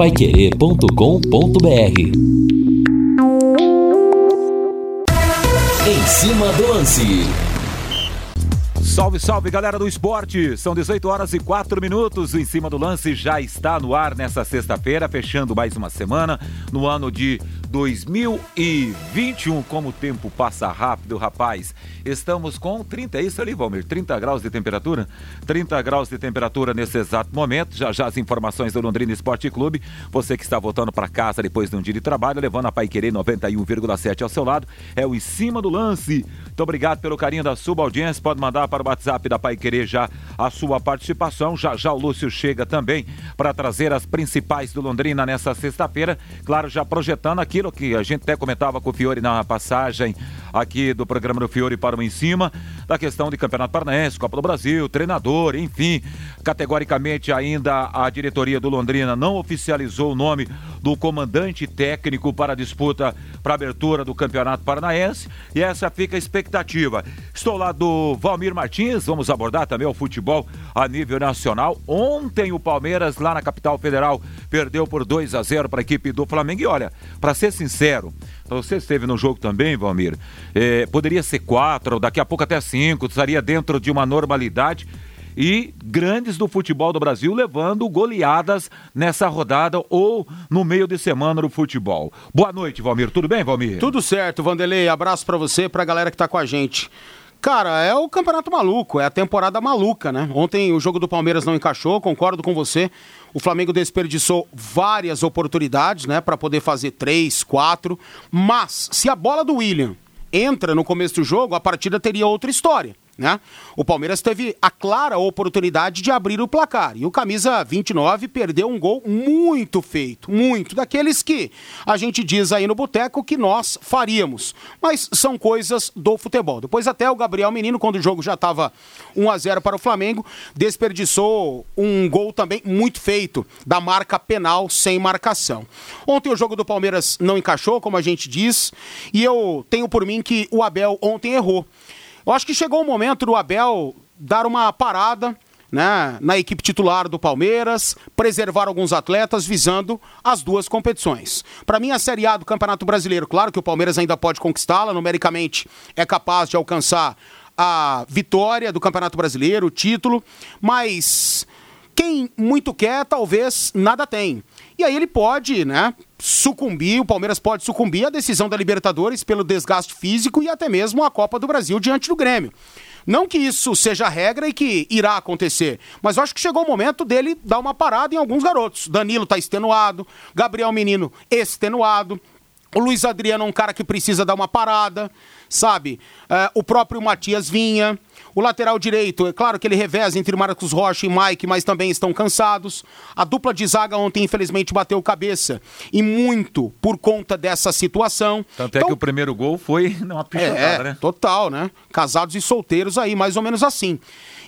paiquerê.com.br Em cima do lance. Salve, salve galera do esporte! São 18 horas e 4 minutos. Em cima do lance já está no ar nessa sexta-feira, fechando mais uma semana no ano de 2021. Como o tempo passa rápido, rapaz. Estamos com 30, é isso ali, Valmir? 30 graus de temperatura? 30 graus de temperatura nesse exato momento. Já já as informações do Londrina Esporte Clube. Você que está voltando para casa depois de um dia de trabalho, levando a Pai Querer 91,7 ao seu lado. É o em cima do lance. Muito obrigado pelo carinho da sua audiência. Pode mandar para o WhatsApp da Pai Querer já a sua participação. Já já o Lúcio chega também para trazer as principais do Londrina nessa sexta-feira. Claro, já projetando aquilo que a gente até comentava com o Fiore na passagem aqui do programa do Fiore para o Em Cima, da questão de Campeonato Paranaense, Copa do Brasil, treinador, enfim. Categoricamente, ainda a diretoria do Londrina não oficializou o nome do comandante técnico para a disputa, para a abertura do Campeonato Paranaense. E essa fica a expectativa. Estou lá do Valmir Martins, vamos abordar também o futebol a nível nacional. Ontem o Palmeiras, lá na capital federal, perdeu por 2 a 0 para a equipe do Flamengo. E olha, para ser sincero, você esteve no jogo também, Valmir. É, poderia ser quatro, daqui a pouco até cinco, estaria dentro de uma normalidade. E grandes do futebol do Brasil levando goleadas nessa rodada ou no meio de semana do futebol. Boa noite, Valmir. Tudo bem, Valmir? Tudo certo, Vanderlei. Abraço para você, pra galera que tá com a gente. Cara, é o campeonato maluco, é a temporada maluca, né? Ontem o jogo do Palmeiras não encaixou, concordo com você. O Flamengo desperdiçou várias oportunidades, né, para poder fazer três, quatro. Mas se a bola do William entra no começo do jogo, a partida teria outra história. Né? O Palmeiras teve a clara oportunidade de abrir o placar. E o camisa 29 perdeu um gol muito feito, muito. Daqueles que a gente diz aí no boteco que nós faríamos. Mas são coisas do futebol. Depois, até o Gabriel Menino, quando o jogo já estava 1 a 0 para o Flamengo, desperdiçou um gol também muito feito, da marca penal sem marcação. Ontem o jogo do Palmeiras não encaixou, como a gente diz, e eu tenho por mim que o Abel ontem errou. Eu acho que chegou o momento do Abel dar uma parada né, na equipe titular do Palmeiras, preservar alguns atletas visando as duas competições. Para mim, a Série A do Campeonato Brasileiro, claro que o Palmeiras ainda pode conquistá-la, numericamente é capaz de alcançar a vitória do Campeonato Brasileiro, o título, mas quem muito quer, talvez nada tem. E aí ele pode, né, sucumbir, o Palmeiras pode sucumbir à decisão da Libertadores pelo desgaste físico e até mesmo a Copa do Brasil diante do Grêmio. Não que isso seja regra e que irá acontecer, mas eu acho que chegou o momento dele dar uma parada em alguns garotos. Danilo está extenuado, Gabriel Menino extenuado, o Luiz Adriano é um cara que precisa dar uma parada, sabe? Uh, o próprio Matias Vinha. O lateral direito, é claro que ele reveza entre Marcos Rocha e Mike, mas também estão cansados. A dupla de zaga ontem, infelizmente, bateu cabeça. E muito por conta dessa situação. Tanto então, é que o primeiro gol foi numa pichotada, é, né? Total, né? Casados e solteiros aí, mais ou menos assim.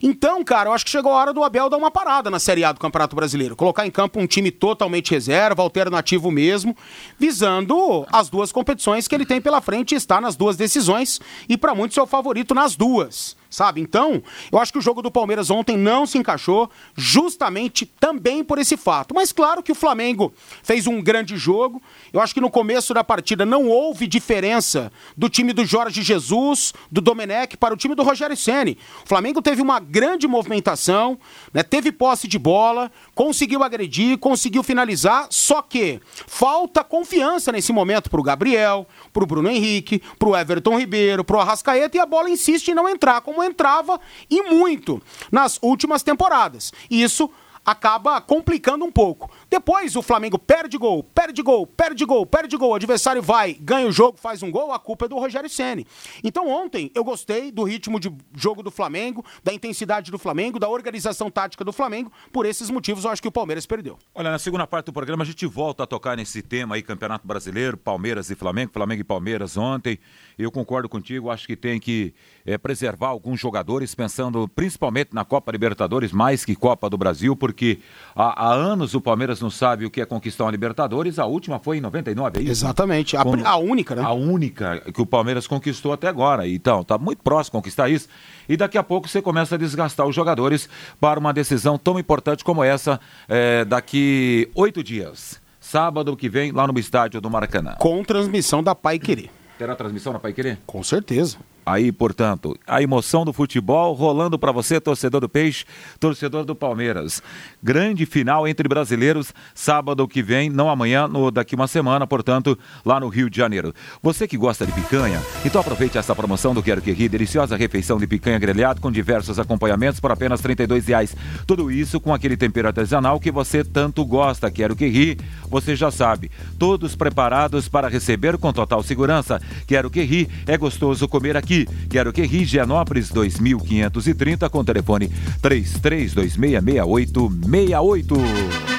Então, cara, eu acho que chegou a hora do Abel dar uma parada na Série A do Campeonato Brasileiro. Colocar em campo um time totalmente reserva, alternativo mesmo, visando as duas competições que ele tem pela frente e está nas duas decisões. E para muitos é o favorito nas duas sabe? Então, eu acho que o jogo do Palmeiras ontem não se encaixou, justamente também por esse fato. Mas claro que o Flamengo fez um grande jogo. Eu acho que no começo da partida não houve diferença do time do Jorge Jesus, do Domenech para o time do Rogério Ceni. O Flamengo teve uma grande movimentação, né? Teve posse de bola, conseguiu agredir, conseguiu finalizar, só que falta confiança nesse momento para o Gabriel, para o Bruno Henrique, para o Everton Ribeiro, para o Arrascaeta e a bola insiste em não entrar, como entrava e muito nas últimas temporadas. Isso acaba complicando um pouco. Depois o Flamengo perde gol, perde gol, perde gol, perde gol, o adversário vai, ganha o jogo, faz um gol, a culpa é do Rogério Ceni. Então ontem eu gostei do ritmo de jogo do Flamengo, da intensidade do Flamengo, da organização tática do Flamengo. Por esses motivos eu acho que o Palmeiras perdeu. Olha, na segunda parte do programa a gente volta a tocar nesse tema aí, Campeonato Brasileiro, Palmeiras e Flamengo, Flamengo e Palmeiras ontem. Eu concordo contigo, acho que tem que é, preservar alguns jogadores, pensando principalmente na Copa Libertadores, mais que Copa do Brasil, porque há, há anos o Palmeiras não sabe o que é conquistar uma Libertadores, a última foi em 99, é isso? Exatamente, a, a única, né? A única que o Palmeiras conquistou até agora. Então, tá muito próximo conquistar isso. E daqui a pouco você começa a desgastar os jogadores para uma decisão tão importante como essa é, daqui oito dias. sábado que vem, lá no estádio do Maracanã. Com transmissão da Pai Querer. Terá transmissão na Pai Querer? Com certeza. Aí, portanto, a emoção do futebol rolando para você, torcedor do Peixe, torcedor do Palmeiras. Grande final entre brasileiros, sábado que vem, não amanhã, no, daqui uma semana, portanto, lá no Rio de Janeiro. Você que gosta de picanha, então aproveite essa promoção do Quero Que Ri, deliciosa refeição de picanha grelhado com diversos acompanhamentos por apenas 32 reais. Tudo isso com aquele tempero artesanal que você tanto gosta. Quero Que Ri, você já sabe. Todos preparados para receber com total segurança. Quero Que Ri, é gostoso comer aqui aqui. Quero que ri Gianópolis 2530 com telefone 33266868.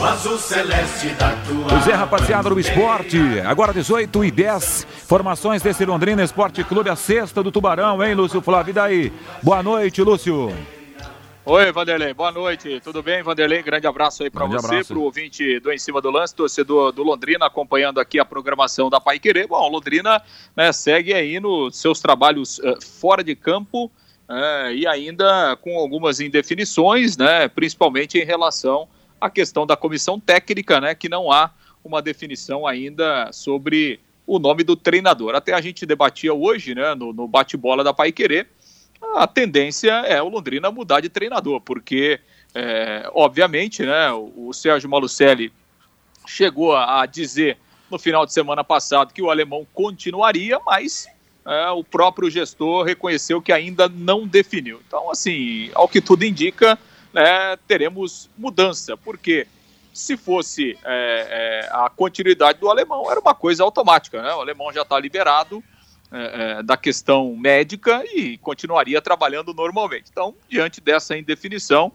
azul celeste da tua. Pois é, rapaziada do esporte. Agora 18 e 10. Formações desse Londrina Esporte Clube, a sexta do Tubarão, hein, Lúcio Flávio? E daí? Boa noite, Lúcio. Oi, Vanderlei, boa noite. Tudo bem, Vanderlei? Grande abraço aí para você, para o ouvinte do Em Cima do Lance, torcedor do Londrina, acompanhando aqui a programação da Pai Querer. Bom, Londrina né, segue aí nos seus trabalhos uh, fora de campo uh, e ainda com algumas indefinições, né, principalmente em relação à questão da comissão técnica, né, que não há uma definição ainda sobre o nome do treinador. Até a gente debatia hoje, né, no, no bate-bola da Pai Querer, a tendência é o Londrina mudar de treinador, porque, é, obviamente, né, o, o Sérgio Malucelli chegou a, a, dizer no final de semana passado que o alemão continuaria, mas é, o próprio gestor reconheceu que ainda não definiu. Então, assim, ao que tudo indica, né, teremos mudança, porque se fosse é, é a continuidade do alemão, era uma coisa automática, né? O alemão já está liberado, é, é, da questão médica e continuaria trabalhando normalmente. Então, diante dessa indefinição,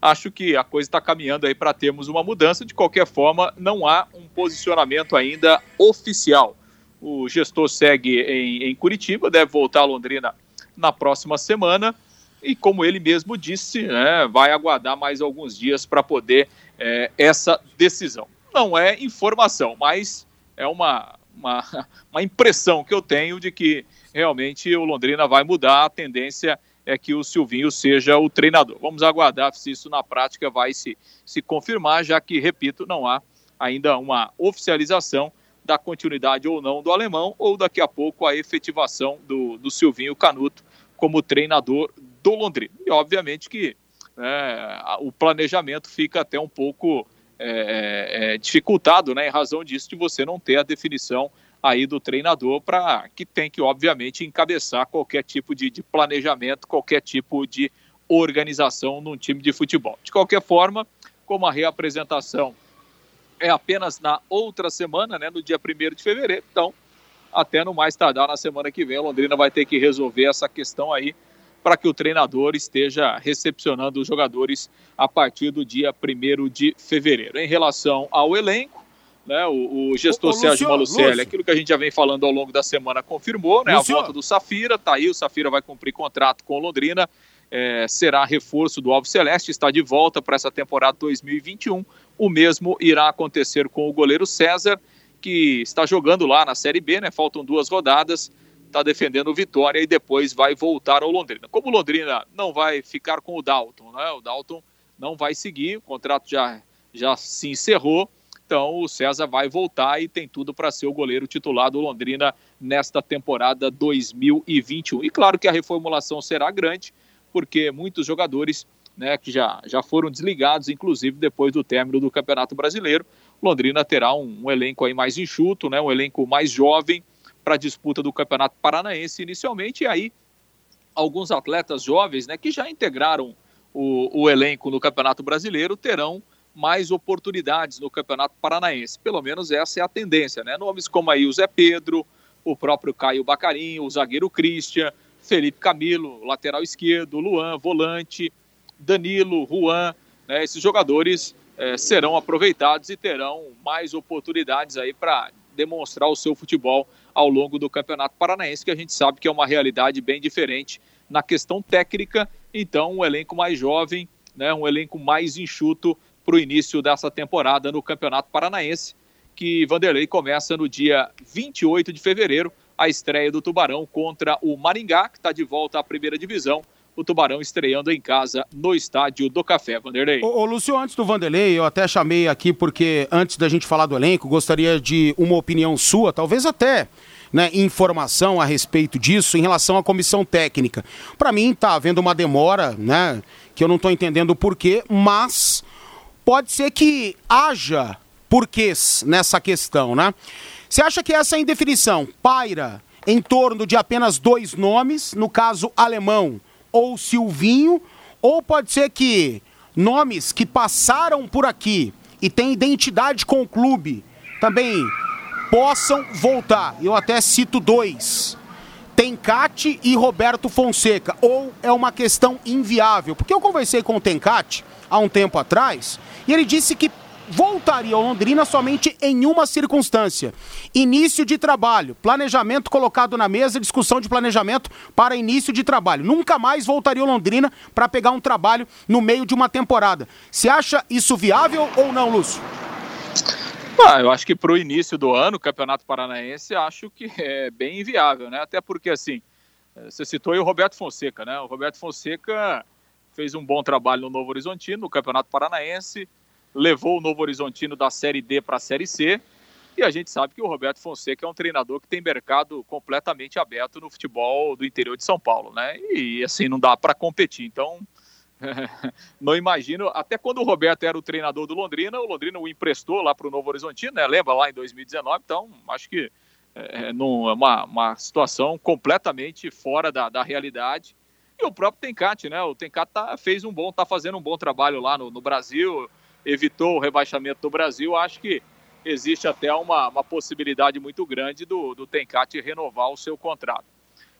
acho que a coisa está caminhando aí para termos uma mudança. De qualquer forma, não há um posicionamento ainda oficial. O gestor segue em, em Curitiba, deve voltar a Londrina na próxima semana e, como ele mesmo disse, né, vai aguardar mais alguns dias para poder é, essa decisão. Não é informação, mas é uma, uma, uma impressão que eu tenho de que realmente o Londrina vai mudar, a tendência é que o Silvinho seja o treinador. Vamos aguardar se isso na prática vai se, se confirmar, já que, repito, não há ainda uma oficialização da continuidade ou não do alemão, ou daqui a pouco a efetivação do, do Silvinho Canuto como treinador do Londrina. E obviamente que é, o planejamento fica até um pouco é, é, é, dificultado, né, em razão disso, de você não ter a definição aí do treinador para que tem que, obviamente, encabeçar qualquer tipo de, de, planejamento, qualquer tipo de organização num time de futebol. De qualquer forma, como a reapresentação é apenas na outra semana, né, no dia 1 de fevereiro, então, até no mais tardar na semana que vem, Londrina vai ter que resolver essa questão aí para que o treinador esteja recepcionando os jogadores a partir do dia 1 de fevereiro. Em relação ao elenco, né, o, o gestor ô, ô, Sérgio Malucelli, aquilo que a gente já vem falando ao longo da semana, confirmou né, a volta do Safira, tá aí, o Safira vai cumprir contrato com o Londrina, é, será reforço do Alves Celeste, está de volta para essa temporada 2021. O mesmo irá acontecer com o goleiro César, que está jogando lá na Série B, né? Faltam duas rodadas está defendendo o Vitória e depois vai voltar ao Londrina. Como o Londrina não vai ficar com o Dalton, né? O Dalton não vai seguir, o contrato já, já se encerrou. Então o César vai voltar e tem tudo para ser o goleiro titular do Londrina nesta temporada 2021. E claro que a reformulação será grande, porque muitos jogadores né, que já, já foram desligados, inclusive depois do término do Campeonato Brasileiro. Londrina terá um, um elenco aí mais enxuto, né, um elenco mais jovem, para a disputa do Campeonato Paranaense inicialmente, e aí alguns atletas jovens né, que já integraram o, o elenco no Campeonato Brasileiro terão mais oportunidades no Campeonato Paranaense. Pelo menos essa é a tendência, né? Nomes como aí o Zé Pedro, o próprio Caio Bacarinho, o zagueiro Christian, Felipe Camilo, lateral esquerdo, Luan, volante, Danilo, Juan, né? Esses jogadores é, serão aproveitados e terão mais oportunidades aí para demonstrar o seu futebol ao longo do Campeonato Paranaense, que a gente sabe que é uma realidade bem diferente na questão técnica. Então, um elenco mais jovem, né, um elenco mais enxuto para o início dessa temporada no Campeonato Paranaense, que Vanderlei começa no dia 28 de fevereiro, a estreia do Tubarão contra o Maringá, que está de volta à primeira divisão. O Tubarão estreando em casa no estádio do Café, Vanderlei. Ô, ô, Lúcio, antes do Vanderlei, eu até chamei aqui porque antes da gente falar do elenco, gostaria de uma opinião sua, talvez até né, informação a respeito disso em relação à comissão técnica. Para mim, está havendo uma demora, né, que eu não estou entendendo o porquê, mas pode ser que haja porquês nessa questão, né? Você acha que essa indefinição paira em torno de apenas dois nomes, no caso alemão ou Silvinho, ou pode ser que nomes que passaram por aqui e têm identidade com o clube também possam voltar. Eu até cito dois. Tencate e Roberto Fonseca. Ou é uma questão inviável? Porque eu conversei com o Tencate há um tempo atrás e ele disse que voltaria ao Londrina somente em uma circunstância: início de trabalho, planejamento colocado na mesa, discussão de planejamento para início de trabalho. Nunca mais voltaria ao Londrina para pegar um trabalho no meio de uma temporada. Você acha isso viável ou não, Lúcio? Ah, eu acho que para o início do ano, Campeonato Paranaense, acho que é bem inviável, né? Até porque, assim, você citou aí o Roberto Fonseca, né? O Roberto Fonseca fez um bom trabalho no Novo Horizontino, no Campeonato Paranaense, levou o Novo Horizontino da Série D para a Série C, e a gente sabe que o Roberto Fonseca é um treinador que tem mercado completamente aberto no futebol do interior de São Paulo, né? E assim não dá para competir. Então, não imagino, até quando o Roberto era o treinador do Londrina, o Londrina o emprestou lá para o Novo Horizontino, né? lembra lá em 2019, então acho que é, é, é uma, uma situação completamente fora da, da realidade. E o próprio Tencate, né? O Tencate tá, fez um bom, tá fazendo um bom trabalho lá no, no Brasil, evitou o rebaixamento do Brasil. Acho que existe até uma, uma possibilidade muito grande do, do Tencate renovar o seu contrato.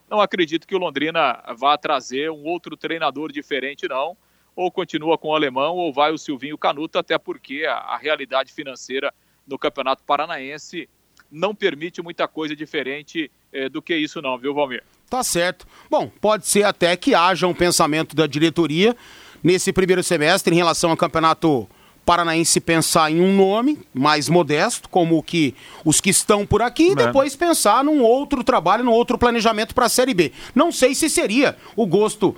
Não acredito que o Londrina vá trazer um outro treinador diferente, não. Ou continua com o alemão, ou vai o Silvinho Canuto, até porque a, a realidade financeira no Campeonato Paranaense não permite muita coisa diferente eh, do que isso, não, viu, Valmir? Tá certo. Bom, pode ser até que haja um pensamento da diretoria nesse primeiro semestre em relação ao campeonato paranaense pensar em um nome mais modesto, como que os que estão por aqui, e é. depois pensar num outro trabalho, num outro planejamento para a Série B. Não sei se seria o gosto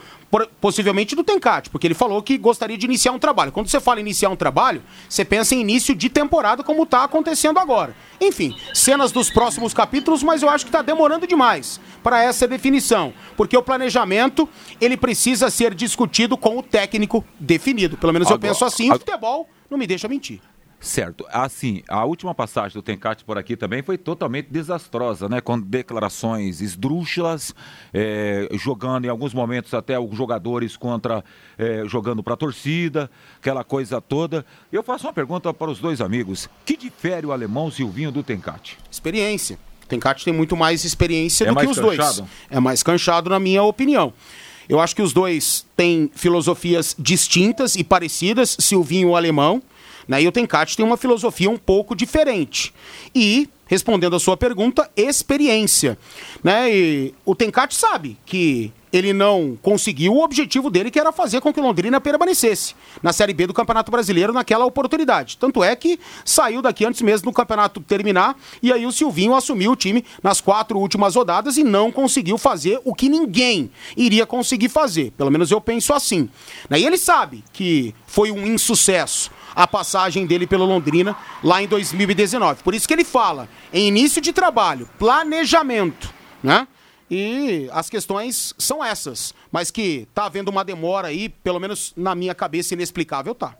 possivelmente do Tencate, porque ele falou que gostaria de iniciar um trabalho. Quando você fala iniciar um trabalho, você pensa em início de temporada, como está acontecendo agora. Enfim, cenas dos próximos capítulos, mas eu acho que está demorando demais para essa definição, porque o planejamento ele precisa ser discutido com o técnico definido. Pelo menos agora, eu penso assim. Agora... Futebol não me deixa mentir. Certo. Assim, a última passagem do Tencate por aqui também foi totalmente desastrosa, né? Com declarações esdrúxulas, é, jogando em alguns momentos até os jogadores contra, é, jogando para a torcida, aquela coisa toda. Eu faço uma pergunta para os dois amigos. Que difere o alemão Silvinho do Tencate? Experiência. O Tencate tem muito mais experiência é do mais que os canchado? dois. É mais canchado, na minha opinião. Eu acho que os dois têm filosofias distintas e parecidas, Silvinho o alemão. Né? E o Tencate tem uma filosofia um pouco diferente. E, respondendo a sua pergunta, experiência. Né? E o Tencate sabe que ele não conseguiu o objetivo dele, que era fazer com que o Londrina permanecesse na Série B do Campeonato Brasileiro naquela oportunidade. Tanto é que saiu daqui antes mesmo do campeonato terminar, e aí o Silvinho assumiu o time nas quatro últimas rodadas e não conseguiu fazer o que ninguém iria conseguir fazer. Pelo menos eu penso assim. E ele sabe que foi um insucesso a passagem dele pelo Londrina lá em 2019. Por isso que ele fala em início de trabalho, planejamento, né? E as questões são essas, mas que tá havendo uma demora aí, pelo menos na minha cabeça inexplicável tá.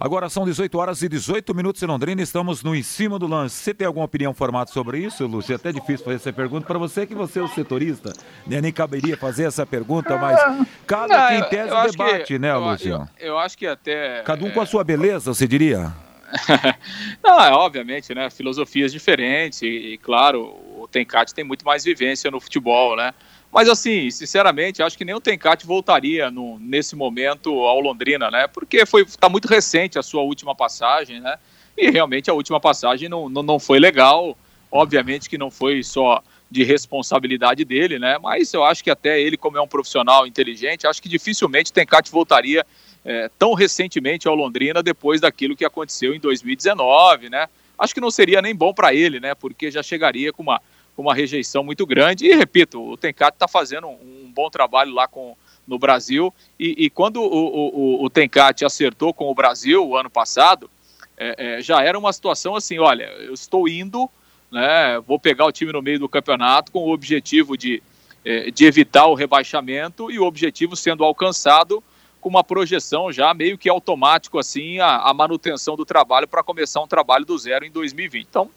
Agora são 18 horas e 18 minutos em Londrina, estamos no em cima do lance. Você tem alguma opinião formada sobre isso, Lúcio? É até difícil fazer essa pergunta para você, que você é o setorista, né? nem caberia fazer essa pergunta, mas cada Não, quem tese o debate, que, né, Lúcio? Eu, eu, acho que até... Cada um com a sua beleza, você diria? Não, é obviamente, né? Filosofias diferentes e, e claro, Tencate tem muito mais vivência no futebol, né? Mas assim, sinceramente, acho que nem o Tencate voltaria no, nesse momento ao Londrina, né? Porque foi tá muito recente a sua última passagem, né? E realmente a última passagem não, não, não foi legal. Obviamente que não foi só de responsabilidade dele, né? Mas eu acho que até ele, como é um profissional inteligente, acho que dificilmente o Tencate voltaria é, tão recentemente ao Londrina depois daquilo que aconteceu em 2019, né? Acho que não seria nem bom para ele, né? Porque já chegaria com uma com uma rejeição muito grande. E repito, o Tencate está fazendo um, um, bom trabalho lá com, no Brasil. E, e quando o, o, o Tencate acertou com o Brasil o ano passado, é, é, já era uma situação assim: olha, eu estou indo, né, vou pegar o time no meio do campeonato com o objetivo de, é, de evitar o rebaixamento e o objetivo sendo alcançado com uma projeção já meio que automático assim a, a manutenção do trabalho para começar um trabalho do zero em 2020. Então,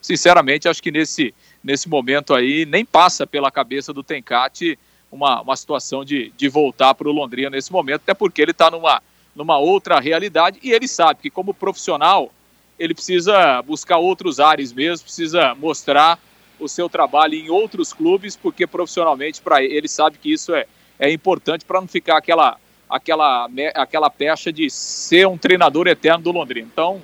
sinceramente, acho que nesse, nesse momento aí nem passa pela cabeça do Tencate uma, uma situação de, de voltar para o Londrina nesse momento, até porque ele está numa, numa outra realidade e ele sabe que como profissional ele precisa buscar outros ares mesmo, precisa mostrar o seu trabalho em outros clubes, porque profissionalmente para ele, ele sabe que isso é, é importante para não ficar aquela aquela aquela pecha de ser um treinador eterno do Londrina. Então,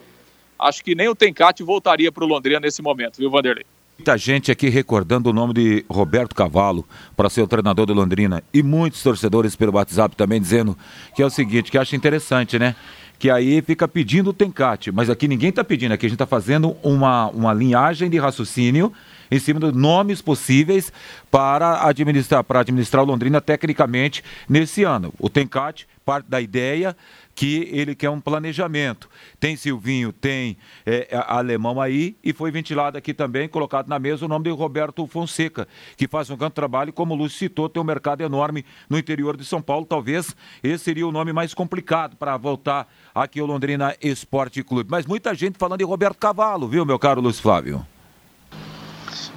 acho que nem o Tencate voltaria para o Londrina nesse momento, viu, Vanderlei? Muita gente aqui recordando o nome de Roberto Cavalo para ser o treinador do Londrina e muitos torcedores pelo WhatsApp também dizendo que é o seguinte, que acha interessante, né? Que aí fica pedindo o Tencate, mas aqui ninguém está pedindo, aqui a gente está fazendo uma, uma linhagem de raciocínio em cima dos nomes possíveis para administrar, para administrar o Londrina tecnicamente nesse ano. O Tencate parte da ideia que ele quer um planejamento. Tem Silvinho, tem é, alemão aí, e foi ventilado aqui também, colocado na mesa o nome de Roberto Fonseca, que faz um grande trabalho, como o Lúcio citou, tem um mercado enorme no interior de São Paulo. Talvez esse seria o nome mais complicado para voltar aqui ao Londrina Esporte Clube. Mas muita gente falando de Roberto Cavalo, viu, meu caro Lúcio Flávio?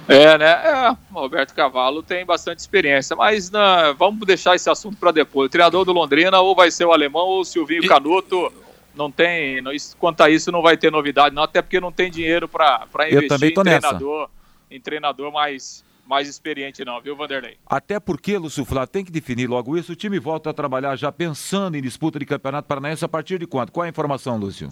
É, né? É, o Roberto Cavalo tem bastante experiência, mas né, vamos deixar esse assunto para depois. O treinador do Londrina ou vai ser o alemão ou o Silvinho e... Canuto. Não tem, não, quanto a isso não vai ter novidade, não, até porque não tem dinheiro para investir em treinador, em treinador mais, mais experiente, não, viu, Vanderlei? Até porque, Lúcio Flávio, tem que definir logo isso. O time volta a trabalhar já pensando em disputa de campeonato paranaense a partir de quando? Qual é a informação, Lúcio?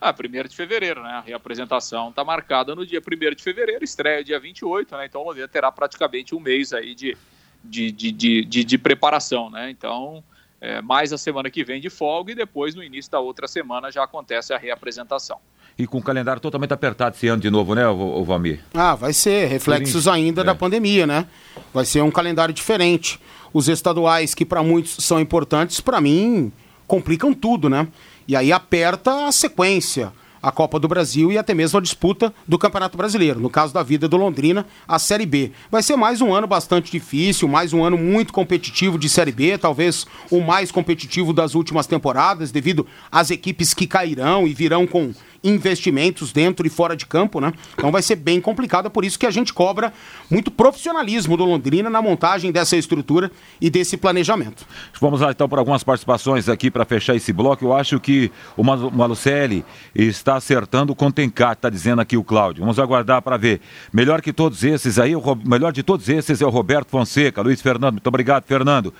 Ah, 1 de fevereiro, né? A reapresentação está marcada no dia 1 de fevereiro, estreia dia 28, né? Então o Londrina terá praticamente um mês aí de, de, de, de, de, de preparação, né? Então, é, mais a semana que vem de folga e depois, no início da outra semana, já acontece a reapresentação. E com o calendário totalmente apertado esse ano de novo, né, o Valmir? Ah, vai ser. Reflexos ainda é. da pandemia, né? Vai ser um calendário diferente. Os estaduais, que para muitos são importantes, para mim complicam tudo, né? E aí aperta a sequência, a Copa do Brasil e até mesmo a disputa do Campeonato Brasileiro. No caso da vida do Londrina, a Série B. Vai ser mais um ano bastante difícil, mais um ano muito competitivo de Série B, talvez o mais competitivo das últimas temporadas, devido às equipes que cairão e virão com investimentos dentro e fora de campo, né? Então vai ser bem complicado, é por isso que a gente cobra muito profissionalismo do Londrina na montagem dessa estrutura e desse planejamento. Vamos lá então para algumas participações aqui para fechar esse bloco. Eu acho que o Malucelli está acertando com o Tencat, está dizendo aqui o Cláudio. Vamos aguardar para ver. Melhor que todos esses aí, o melhor de todos esses é o Roberto Fonseca, Luiz Fernando. Muito obrigado, Fernando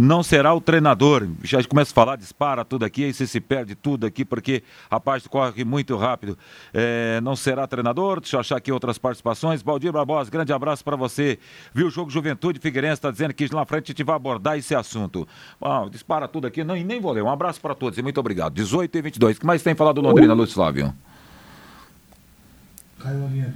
não será o treinador. Já começa a falar, dispara tudo aqui, aí você se perde tudo aqui, porque a parte corre muito rápido. É, não será treinador, deixa eu achar aqui outras participações. Baldir Barbosa, grande abraço para você. Viu o jogo Juventude Figueirense, está dizendo que lá na frente a gente vai abordar esse assunto. Bom, dispara tudo aqui, não, e nem vou ler. Um abraço para todos e muito obrigado. 18 e 22. O que mais tem falado do Londrina, Lúcio Flávio? Caiu a minha.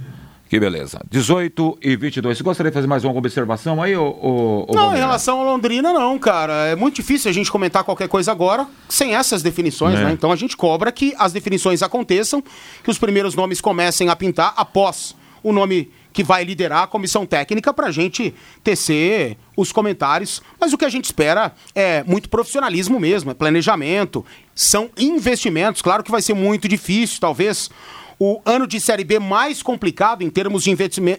Que beleza. 18 e 22. Você gostaria de fazer mais uma observação aí, ou, ou Não, em relação a Londrina, não, cara. É muito difícil a gente comentar qualquer coisa agora sem essas definições, é. né? Então a gente cobra que as definições aconteçam, que os primeiros nomes comecem a pintar após o nome que vai liderar a comissão técnica para a gente tecer os comentários. Mas o que a gente espera é muito profissionalismo mesmo, é planejamento, são investimentos. Claro que vai ser muito difícil, talvez o ano de Série B mais complicado em termos de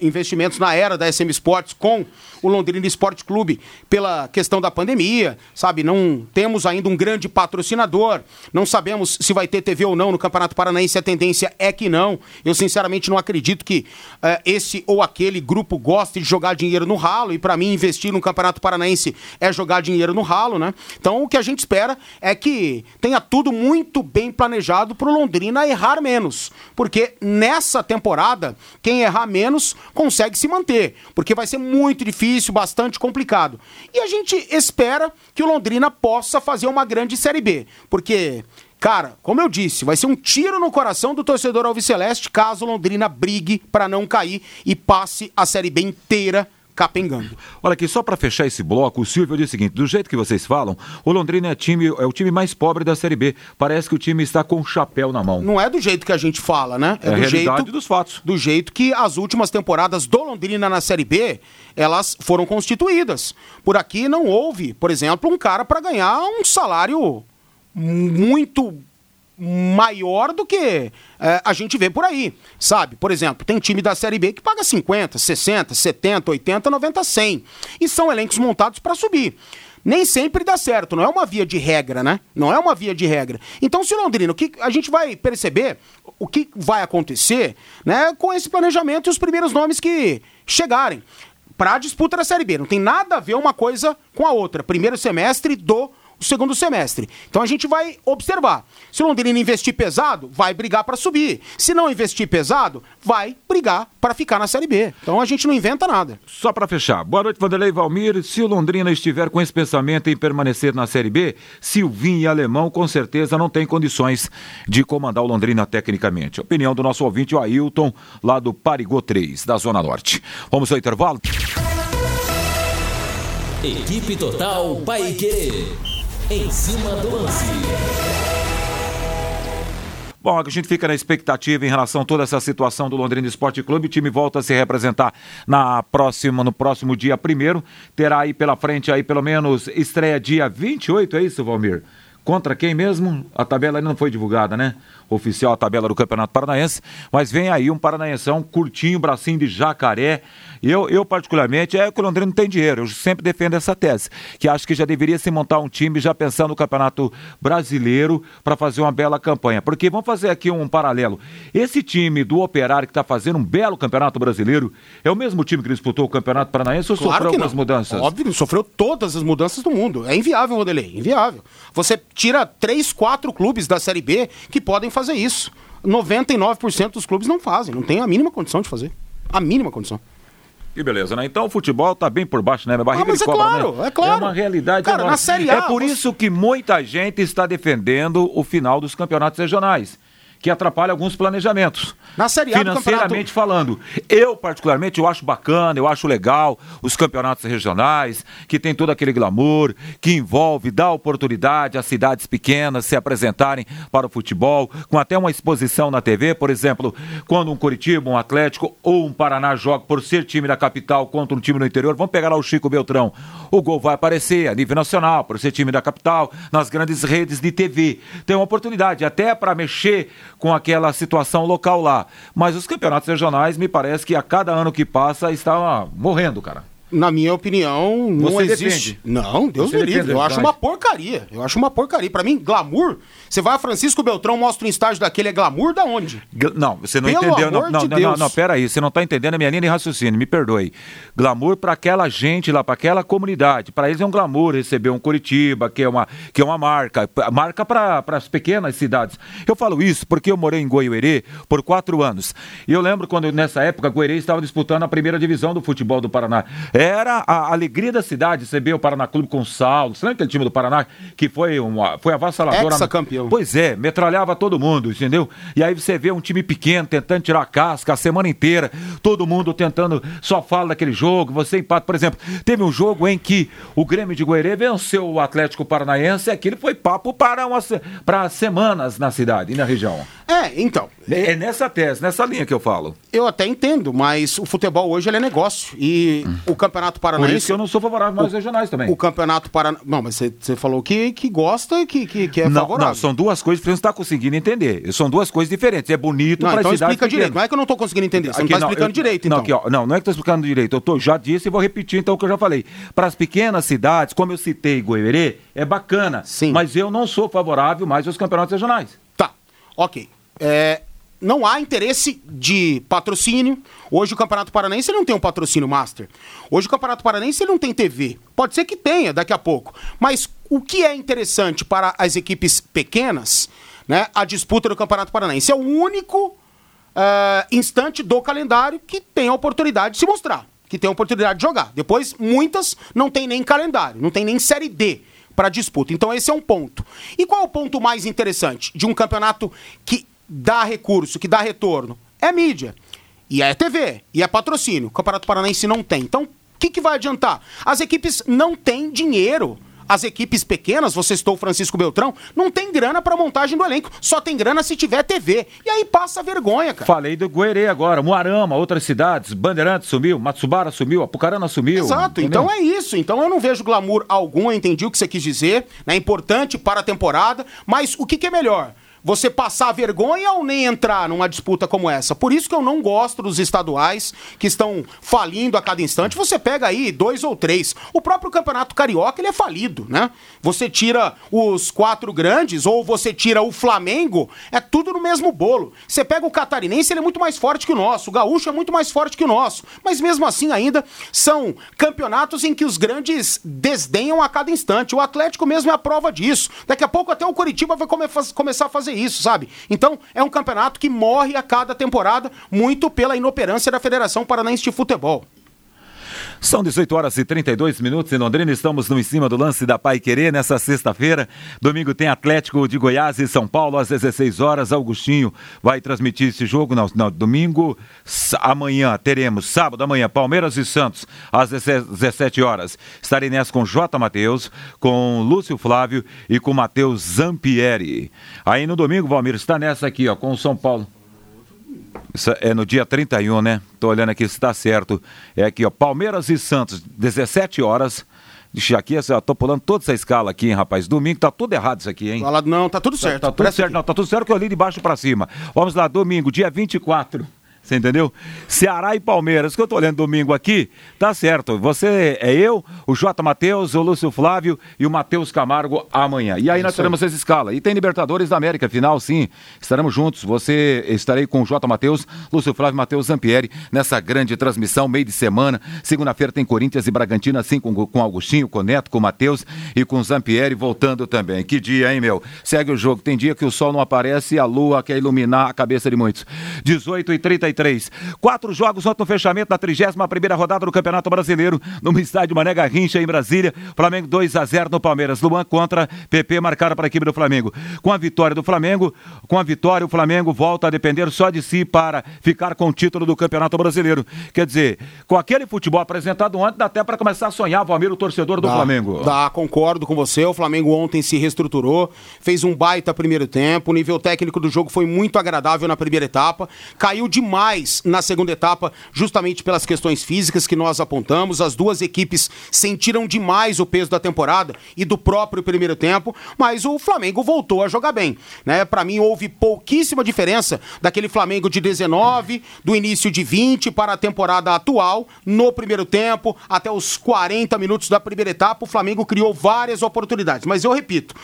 investimentos na era da SM Sports com o Londrina Esporte Clube pela questão da pandemia, sabe? Não temos ainda um grande patrocinador, não sabemos se vai ter TV ou não no Campeonato Paranaense, a tendência é que não. Eu sinceramente não acredito que uh, esse ou aquele grupo goste de jogar dinheiro no ralo e para mim investir no Campeonato Paranaense é jogar dinheiro no ralo, né? Então o que a gente espera é que tenha tudo muito bem planejado para o Londrina errar menos, porque nessa temporada quem errar menos consegue se manter, porque vai ser muito difícil difícil, bastante complicado. E a gente espera que o Londrina possa fazer uma grande Série B, porque Cara, como eu disse, vai ser um tiro no coração do torcedor alviceleste caso Londrina brigue para não cair e passe a Série B inteira capengando. Olha aqui, só para fechar esse bloco, o Silvio diz o seguinte: do jeito que vocês falam, o Londrina é, time, é o time mais pobre da Série B. Parece que o time está com o chapéu na mão. Não é do jeito que a gente fala, né? É, é a realidade jeito, dos fatos. Do jeito que as últimas temporadas do Londrina na Série B, elas foram constituídas. Por aqui não houve, por exemplo, um cara para ganhar um salário muito maior do que é, a gente vê por aí, sabe? Por exemplo, tem time da Série B que paga 50, 60, 70, 80, 90, 100. E são elencos montados para subir. Nem sempre dá certo, não é uma via de regra, né? Não é uma via de regra. Então, se Londrina, o que a gente vai perceber, o que vai acontecer, né, com esse planejamento e os primeiros nomes que chegarem para a disputa da Série B. Não tem nada a ver uma coisa com a outra. Primeiro semestre do o segundo semestre. Então a gente vai observar. Se o Londrina investir pesado, vai brigar para subir. Se não investir pesado, vai brigar para ficar na Série B. Então a gente não inventa nada. Só para fechar. Boa noite, Vanderlei Valmir. Se o Londrina estiver com esse pensamento em permanecer na Série B, Silvinho e Alemão com certeza não tem condições de comandar o Londrina tecnicamente. Opinião do nosso ouvinte, o Ailton, lá do Parigô 3, da Zona Norte. Vamos ao intervalo? Equipe Total Paique. Em cima do lance. Bom, a gente fica na expectativa em relação a toda essa situação do Londrina Esporte Clube. O time volta a se representar na próxima, no próximo dia primeiro. Terá aí pela frente aí pelo menos estreia dia 28, é isso, Valmir? Contra quem mesmo? A tabela ainda não foi divulgada, né? Oficial a tabela do Campeonato Paranaense. Mas vem aí um Paranaense, curtinho, bracinho de jacaré. Eu, eu particularmente, é que o Londrina não tem dinheiro. Eu sempre defendo essa tese. Que acho que já deveria se montar um time já pensando no Campeonato Brasileiro para fazer uma bela campanha. Porque vamos fazer aqui um paralelo. Esse time do Operário que está fazendo um belo Campeonato Brasileiro é o mesmo time que disputou o Campeonato Paranaense ou claro sofreu algumas não. mudanças? Óbvio, sofreu todas as mudanças do mundo. É inviável, Rodelei, inviável. Você tira três, quatro clubes da Série B que podem fazer isso. 99% dos clubes não fazem, não tem a mínima condição de fazer. A mínima condição. Que beleza, né? Então o futebol tá bem por baixo, né? Minha barriga ah, mas é cobra, claro, né? é claro. É uma realidade Cara, enorme. na Série A, É por você... isso que muita gente está defendendo o final dos campeonatos regionais que atrapalha alguns planejamentos. Na Série A Financeiramente falando. Eu, particularmente, eu acho bacana, eu acho legal os campeonatos regionais, que tem todo aquele glamour, que envolve, dá oportunidade às cidades pequenas se apresentarem para o futebol, com até uma exposição na TV, por exemplo, quando um Curitiba, um Atlético ou um Paraná joga por ser time da capital contra um time do interior, vamos pegar lá o Chico Beltrão. O gol vai aparecer a nível nacional, por ser time da capital, nas grandes redes de TV. Tem uma oportunidade até para mexer com aquela situação local lá. Mas os campeonatos regionais, me parece que a cada ano que passa está morrendo, cara na minha opinião, não Você existe. Defende. Não, Deus Você me livre. Eu acho uma porcaria. Eu acho uma porcaria. Para mim, glamour. Você vai a Francisco Beltrão, mostra um estágio daquele, é glamour da onde? Não, você não Pelo entendeu. Amor não, de não, Deus. não, não, pera aí. Você não está entendendo a minha linha de raciocínio. Me perdoe. Glamour para aquela gente lá, para aquela comunidade. Para eles é um glamour receber um Curitiba, que é uma, que é uma marca. Marca para as pequenas cidades. Eu falo isso porque eu morei em Goiuerê por quatro anos. E eu lembro quando, nessa época, Goiuerê estava disputando a primeira divisão do futebol do Paraná. Era a alegria da cidade receber o Paraná Clube com o Saulo. Você lembra aquele time do Paraná que foi, uma, foi avassalador? Ex-campeão. Pois é, metralhava todo mundo, entendeu? E aí você vê um time pequeno tentando tirar a casca a semana inteira, todo mundo tentando, só fala daquele jogo, você empata. Por exemplo, teve um jogo em que o Grêmio de Goiânia venceu o Atlético Paranaense e aquilo foi papo para, uma, para semanas na cidade e na região. É, então. É, é nessa tese, nessa linha que eu falo. Eu até entendo, mas o futebol hoje é negócio. E hum. o Campeonato Paranaense. Por isso que eu não sou favorável aos regionais também. O Campeonato Paranaense. Não, mas você falou que, que gosta, que, que, que é não, favorável. Não, são duas coisas que você não está conseguindo entender. São duas coisas diferentes. É bonito para então explica pequenas. direito. Não é que eu não estou conseguindo entender. Você aqui, não está explicando eu, direito, então. Não, aqui, ó, não, não é que estou explicando direito. Eu tô, já disse e vou repetir então o que eu já falei. Para as pequenas cidades, como eu citei Goiverê, é bacana. Sim. Mas eu não sou favorável mais aos campeonatos regionais. Tá, ok. É, não há interesse de patrocínio. Hoje o Campeonato Paranaense não tem um patrocínio master. Hoje o Campeonato Paranaense não tem TV. Pode ser que tenha daqui a pouco. Mas o que é interessante para as equipes pequenas, né? A disputa do Campeonato Paranaense é o único uh, instante do calendário que tem a oportunidade de se mostrar, que tem a oportunidade de jogar. Depois, muitas não tem nem calendário, não tem nem Série D para disputa. Então esse é um ponto. E qual é o ponto mais interessante de um campeonato que dá recurso, que dá retorno, é mídia. E é TV, e é patrocínio. O Campeonato Paranaense não tem. Então, que, que vai adiantar? As equipes não têm dinheiro. As equipes pequenas, você citou o Francisco Beltrão, não tem grana para montagem do elenco, só tem grana se tiver TV. E aí passa vergonha, cara. Falei do Guerê agora, Moarama, outras cidades, Bandeirantes sumiu, Matsubara sumiu, Apucarana sumiu. Exato, entendeu? então é isso. Então eu não vejo glamour algum, entendi o que você quis dizer, é importante para a temporada, mas o que, que é melhor? Você passar vergonha ou nem entrar numa disputa como essa. Por isso que eu não gosto dos estaduais que estão falindo a cada instante. Você pega aí dois ou três. O próprio Campeonato Carioca ele é falido, né? Você tira os quatro grandes ou você tira o Flamengo, é tudo no mesmo bolo. Você pega o Catarinense, ele é muito mais forte que o nosso. O Gaúcho é muito mais forte que o nosso. Mas mesmo assim ainda são campeonatos em que os grandes desdenham a cada instante. O Atlético mesmo é a prova disso. Daqui a pouco até o Coritiba vai come começar a fazer isso, sabe? Então, é um campeonato que morre a cada temporada, muito pela inoperância da Federação Paranaense de Futebol. São 18 horas e 32 minutos em Londrina. Estamos no em cima do lance da Pai Querer nessa sexta-feira. Domingo tem Atlético de Goiás e São Paulo às 16 horas. Augustinho vai transmitir esse jogo. Não, não, domingo, amanhã teremos, sábado amanhã, Palmeiras e Santos às 17 horas. Estarei nessa com J. Matheus, com Lúcio Flávio e com Matheus Zampieri. Aí no domingo, Valmir, está nessa aqui, ó, com o São Paulo. Isso é no dia 31, né? Tô olhando aqui se está certo. É aqui, ó. Palmeiras e Santos, 17 horas. Deixa aqui, eu tô pulando toda essa escala aqui, hein, rapaz. Domingo tá tudo errado isso aqui, hein? Fala, não, tá tudo certo. Tá, tá tudo certo, aqui. não, tá tudo certo que eu li de baixo para cima. Vamos lá, domingo, dia 24. Você entendeu? Ceará e Palmeiras, que eu tô olhando domingo aqui, tá certo. Você é eu, o J. Matheus, o Lúcio Flávio e o Matheus Camargo amanhã. E aí é nós teremos essa escala. E tem Libertadores da América, final sim. Estaremos juntos. Você estarei com o J. Matheus, Lúcio Flávio e Matheus Zampieri nessa grande transmissão, meio de semana. Segunda-feira tem Corinthians e Bragantino, assim com, com Augustinho, com Neto, com Matheus e com Zampieri voltando também. Que dia, hein, meu? Segue o jogo. Tem dia que o sol não aparece e a lua quer iluminar a cabeça de muitos. 18 e 33 Quatro jogos ontem no fechamento da 31 primeira rodada do Campeonato Brasileiro, no estádio Mané Garrincha, em Brasília. Flamengo 2 a 0 no Palmeiras. Luan contra PP marcaram para a equipe do Flamengo. Com a vitória do Flamengo, com a vitória, o Flamengo volta a depender só de si para ficar com o título do Campeonato Brasileiro. Quer dizer, com aquele futebol apresentado ontem, dá até para começar a sonhar, Valmir, o torcedor do dá, Flamengo. Dá, concordo com você. O Flamengo ontem se reestruturou, fez um baita primeiro tempo. O nível técnico do jogo foi muito agradável na primeira etapa. Caiu demais mais na segunda etapa, justamente pelas questões físicas que nós apontamos. As duas equipes sentiram demais o peso da temporada e do próprio primeiro tempo, mas o Flamengo voltou a jogar bem. Né? Para mim, houve pouquíssima diferença daquele Flamengo de 19, do início de 20 para a temporada atual. No primeiro tempo, até os 40 minutos da primeira etapa, o Flamengo criou várias oportunidades. Mas eu repito,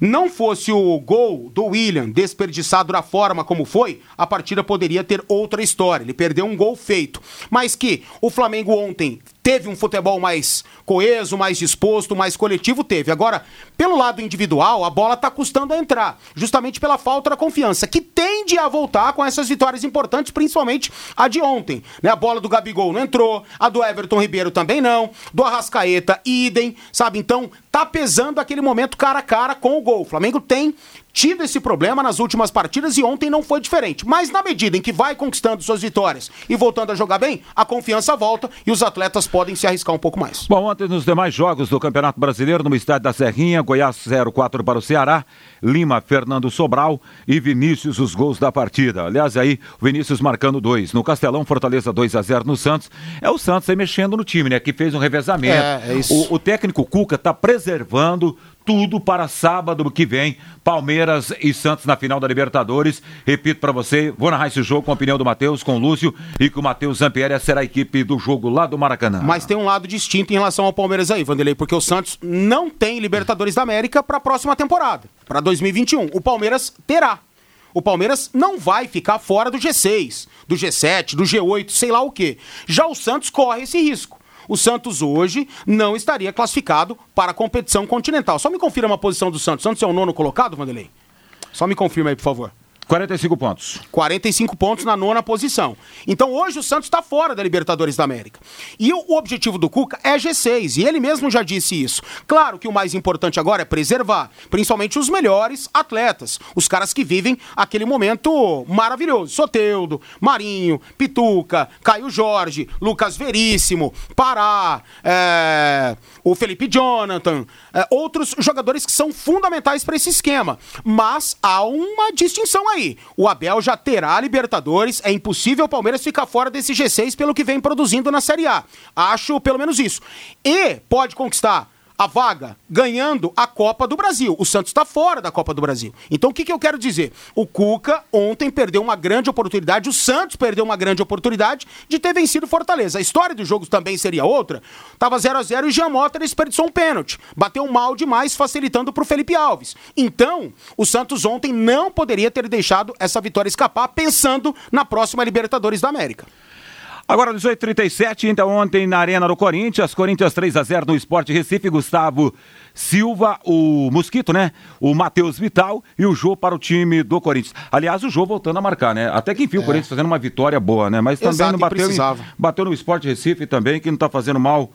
não fosse o gol do William desperdiçado da forma como foi, a partida poderia ter outra história. Ele perdeu um gol feito. Mas que o Flamengo ontem teve um futebol mais coeso, mais disposto, mais coletivo, teve. Agora, pelo lado individual, a bola está custando a entrar, justamente pela falta da confiança, que tende a voltar com essas vitórias importantes, principalmente a de ontem. Né? A bola do Gabigol não entrou, a do Everton Ribeiro também não, do Arrascaeta, idem, sabe? Então, tá pesando aquele momento cara a cara com o gol. O Flamengo tem tido esse problema nas últimas partidas e ontem não foi diferente. Mas na medida em que vai conquistando suas vitórias e voltando a jogar bem, a confiança volta e os atletas podem se arriscar um pouco mais. Bom, ontem nos demais jogos do Campeonato Brasileiro, no estádio da Serrinha, Goiás 0-4 para o Ceará, Lima, Fernando Sobral e Vinícius os gols da partida. Aliás, aí o Vinícius marcando dois. No Castelão, Fortaleza 2 a 0 no Santos. É o Santos aí mexendo no time, né? Que fez um revezamento. É, é isso. O, o técnico Cuca está preservando tudo para sábado que vem, Palmeiras e Santos na final da Libertadores. Repito para você, vou narrar esse jogo com a opinião do Matheus, com o Lúcio e com o Matheus Zampieri será a equipe do jogo lá do Maracanã. Mas tem um lado distinto em relação ao Palmeiras aí, Vanderlei, porque o Santos não tem Libertadores da América para a próxima temporada, para 2021. O Palmeiras terá. O Palmeiras não vai ficar fora do G6, do G7, do G8, sei lá o quê. Já o Santos corre esse risco o Santos hoje não estaria classificado para a competição continental. Só me confirma a posição do Santos. Santos é o nono colocado, Vanderlei? Só me confirma aí, por favor. 45 pontos. 45 pontos na nona posição. Então hoje o Santos está fora da Libertadores da América. E o, objetivo do Cuca é G6, e ele mesmo já disse isso. Claro que o mais importante agora é preservar, principalmente os melhores atletas, os caras que vivem aquele momento maravilhoso. Soteudo, Marinho, Pituca, Caio Jorge, Lucas Veríssimo, Pará, é, o Felipe Jonathan, é, outros jogadores que são fundamentais para esse esquema. Mas há uma distinção aí. O Abel já terá Libertadores, é impossível o Palmeiras ficar fora desse G6 pelo que vem produzindo na Série A. Acho pelo menos isso. E pode conquistar a vaga ganhando a Copa do Brasil. O Santos está fora da Copa do Brasil. Então o que, que eu quero dizer? O Cuca ontem perdeu uma grande oportunidade, o Santos perdeu uma grande oportunidade de ter vencido Fortaleza. A história do jogo também seria outra. Tava 0 a 0 e Jean Mota desperdiçou um pênalti. Bateu mal demais, facilitando para o Felipe Alves. Então, o Santos ontem não poderia ter deixado essa vitória escapar pensando na próxima Libertadores da América. Agora, 18h37, então ontem na Arena do Corinthians, Corinthians 3 a 0 no Esporte Recife, Gustavo Silva, o Mosquito, né? O Matheus Vital e o Jô para o time do Corinthians. Aliás, o Jô voltando a marcar, né? Até que enfim, é. o Corinthians fazendo uma vitória boa, né? Mas também Exato, não bateu, em, bateu no Esporte Recife também, que não tá fazendo mal.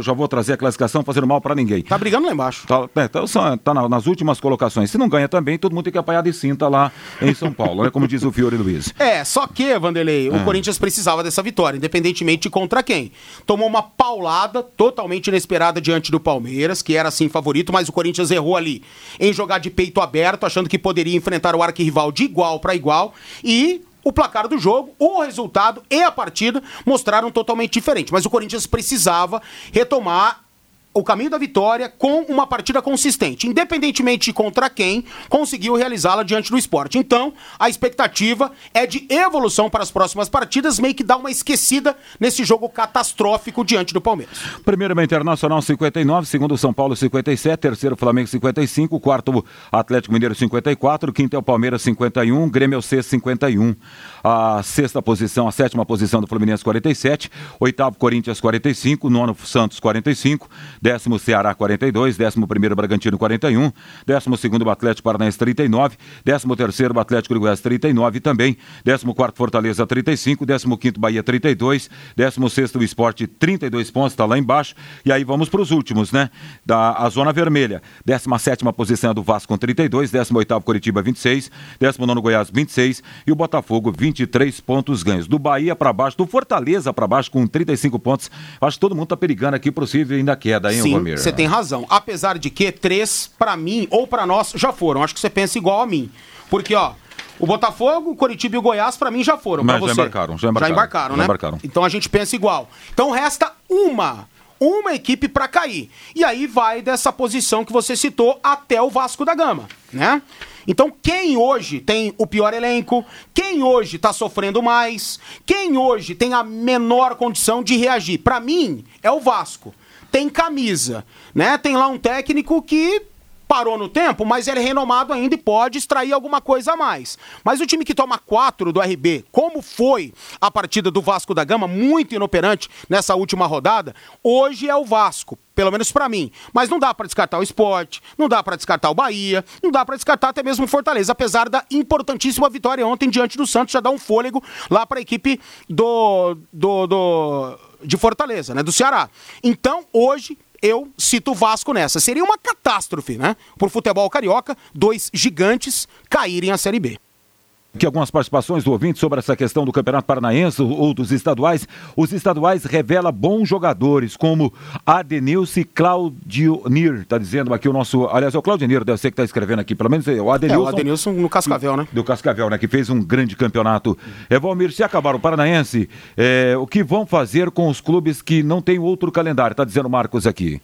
Já vou trazer a classificação, fazendo mal para ninguém. Tá brigando lá embaixo. Tá, é, tá, tá nas últimas colocações. Se não ganha também, todo mundo tem que apanhar de cinta lá em São Paulo, né? Como diz o Fiore Luiz. É, só que, Vanderlei, é. o Corinthians precisava dessa vitória, independentemente de contra quem. Tomou uma paulada totalmente inesperada diante do Palmeiras, que era assim favorito, mas o Corinthians errou ali em jogar de peito aberto, achando que poderia enfrentar o arquirrival de igual para igual e o placar do jogo, o resultado e a partida mostraram totalmente diferente. Mas o Corinthians precisava retomar o caminho da vitória com uma partida consistente, independentemente de contra quem conseguiu realizá-la diante do esporte. Então, a expectativa é de evolução para as próximas partidas, meio que dá uma esquecida nesse jogo catastrófico diante do Palmeiras. Primeiro Internacional 59, segundo São Paulo 57, terceiro Flamengo 55, quarto Atlético Mineiro 54, quinto é o Palmeiras 51, Grêmio C 51 a sexta posição, a sétima posição do Fluminense 47, oitavo Corinthians 45, nono Santos 45, décimo Ceará 42, décimo primeiro Bragantino 41, décimo segundo Atlético Paranaense 39, décimo terceiro Atlético Uruguaiano 39 também, décimo quarto Fortaleza 35, décimo quinto Bahia 32, décimo sexto Esporte 32 pontos, está lá embaixo, e aí vamos para os últimos, né? Da a zona vermelha, décima sétima posição é do Vasco com 32, décimo oitavo Curitiba 26, décimo nono Goiás 26 e o Botafogo 20 23 pontos ganhos. Do Bahia para baixo, do Fortaleza para baixo com 35 pontos. Acho que todo mundo tá perigando aqui Silvio ainda queda, hein, Sim, você tem razão. Apesar de que três, para mim ou para nós, já foram. Acho que você pensa igual a mim. Porque, ó, o Botafogo, o Coritiba e o Goiás, para mim, já foram. Mas já embarcaram, já embarcaram. Já embarcaram, né? Já embarcaram. Então a gente pensa igual. Então resta uma uma equipe para cair. E aí vai dessa posição que você citou até o Vasco da Gama, né? Então, quem hoje tem o pior elenco, quem hoje está sofrendo mais, quem hoje tem a menor condição de reagir, para mim, é o Vasco. Tem camisa, né? Tem lá um técnico que parou no tempo, mas ele é renomado ainda e pode extrair alguma coisa a mais. Mas o time que toma quatro do RB, como foi a partida do Vasco da Gama, muito inoperante nessa última rodada, hoje é o Vasco pelo menos para mim. Mas não dá para descartar o esporte, não dá para descartar o Bahia, não dá para descartar até mesmo o Fortaleza, apesar da importantíssima vitória ontem diante do Santos, já dá um fôlego lá para a equipe do, do, do de Fortaleza, né, do Ceará. Então, hoje eu cito o Vasco nessa. Seria uma catástrofe, né? Por futebol carioca, dois gigantes caírem à Série B. Aqui algumas participações do ouvinte sobre essa questão do Campeonato Paranaense ou dos estaduais. Os estaduais revela bons jogadores, como Adenilson e Claudio Nir. Tá dizendo aqui o nosso. Aliás, é o Claudio Nir, deve ser que tá escrevendo aqui, pelo menos é o Adenilson. É, o Adenilson no Cascavel, né? Do Cascavel, né? Que fez um grande campeonato. É, Valmir, se acabar o Paranaense, é, o que vão fazer com os clubes que não têm outro calendário? Tá dizendo o Marcos aqui.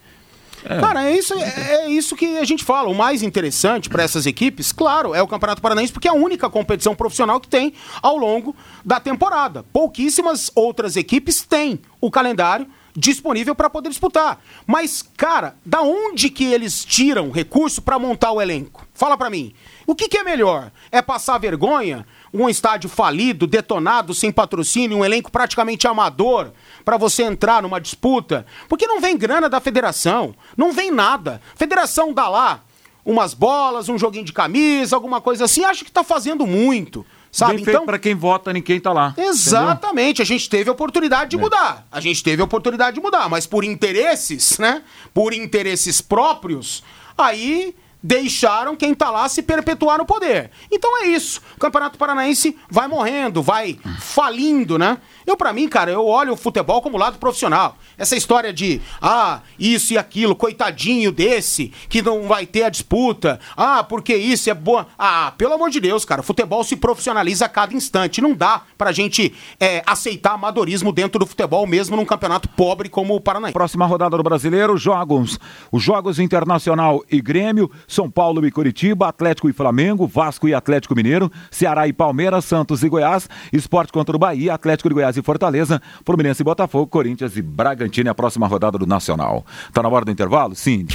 É. Cara, é isso, é, é, isso que a gente fala. O mais interessante para essas equipes, claro, é o Campeonato Paranaense, porque é a única competição profissional que tem ao longo da temporada. Pouquíssimas outras equipes têm o calendário disponível para poder disputar. Mas, cara, da onde que eles tiram recurso para montar o elenco? Fala para mim. O que, que é melhor? É passar vergonha? Um estádio falido, detonado, sem patrocínio, um elenco praticamente amador? para você entrar numa disputa? Porque não vem grana da federação, não vem nada. Federação dá lá umas bolas, um joguinho de camisa, alguma coisa assim, acho que está fazendo muito. Sabe? Bem então, para quem vota, ninguém tá lá. Exatamente. Entendeu? A gente teve a oportunidade de é. mudar. A gente teve a oportunidade de mudar, mas por interesses, né? Por interesses próprios, aí deixaram quem tá lá se perpetuar no poder. Então é isso. O Campeonato Paranaense vai morrendo, vai falindo, né? Eu, para mim, cara, eu olho o futebol como lado profissional. Essa história de, ah, isso e aquilo, coitadinho desse, que não vai ter a disputa. Ah, porque isso é boa. Ah, pelo amor de Deus, cara, o futebol se profissionaliza a cada instante. Não dá pra gente é, aceitar amadorismo dentro do futebol, mesmo num campeonato pobre como o Paranaense. Próxima rodada do brasileiro, jogos. Os Jogos Internacional e Grêmio, São Paulo e Curitiba, Atlético e Flamengo, Vasco e Atlético Mineiro, Ceará e Palmeiras, Santos e Goiás, Esporte contra o Bahia, Atlético de Goiás e Fortaleza, Fluminense e Botafogo, Corinthians e Bragantino, a próxima rodada do Nacional. Tá na hora do intervalo? Sim.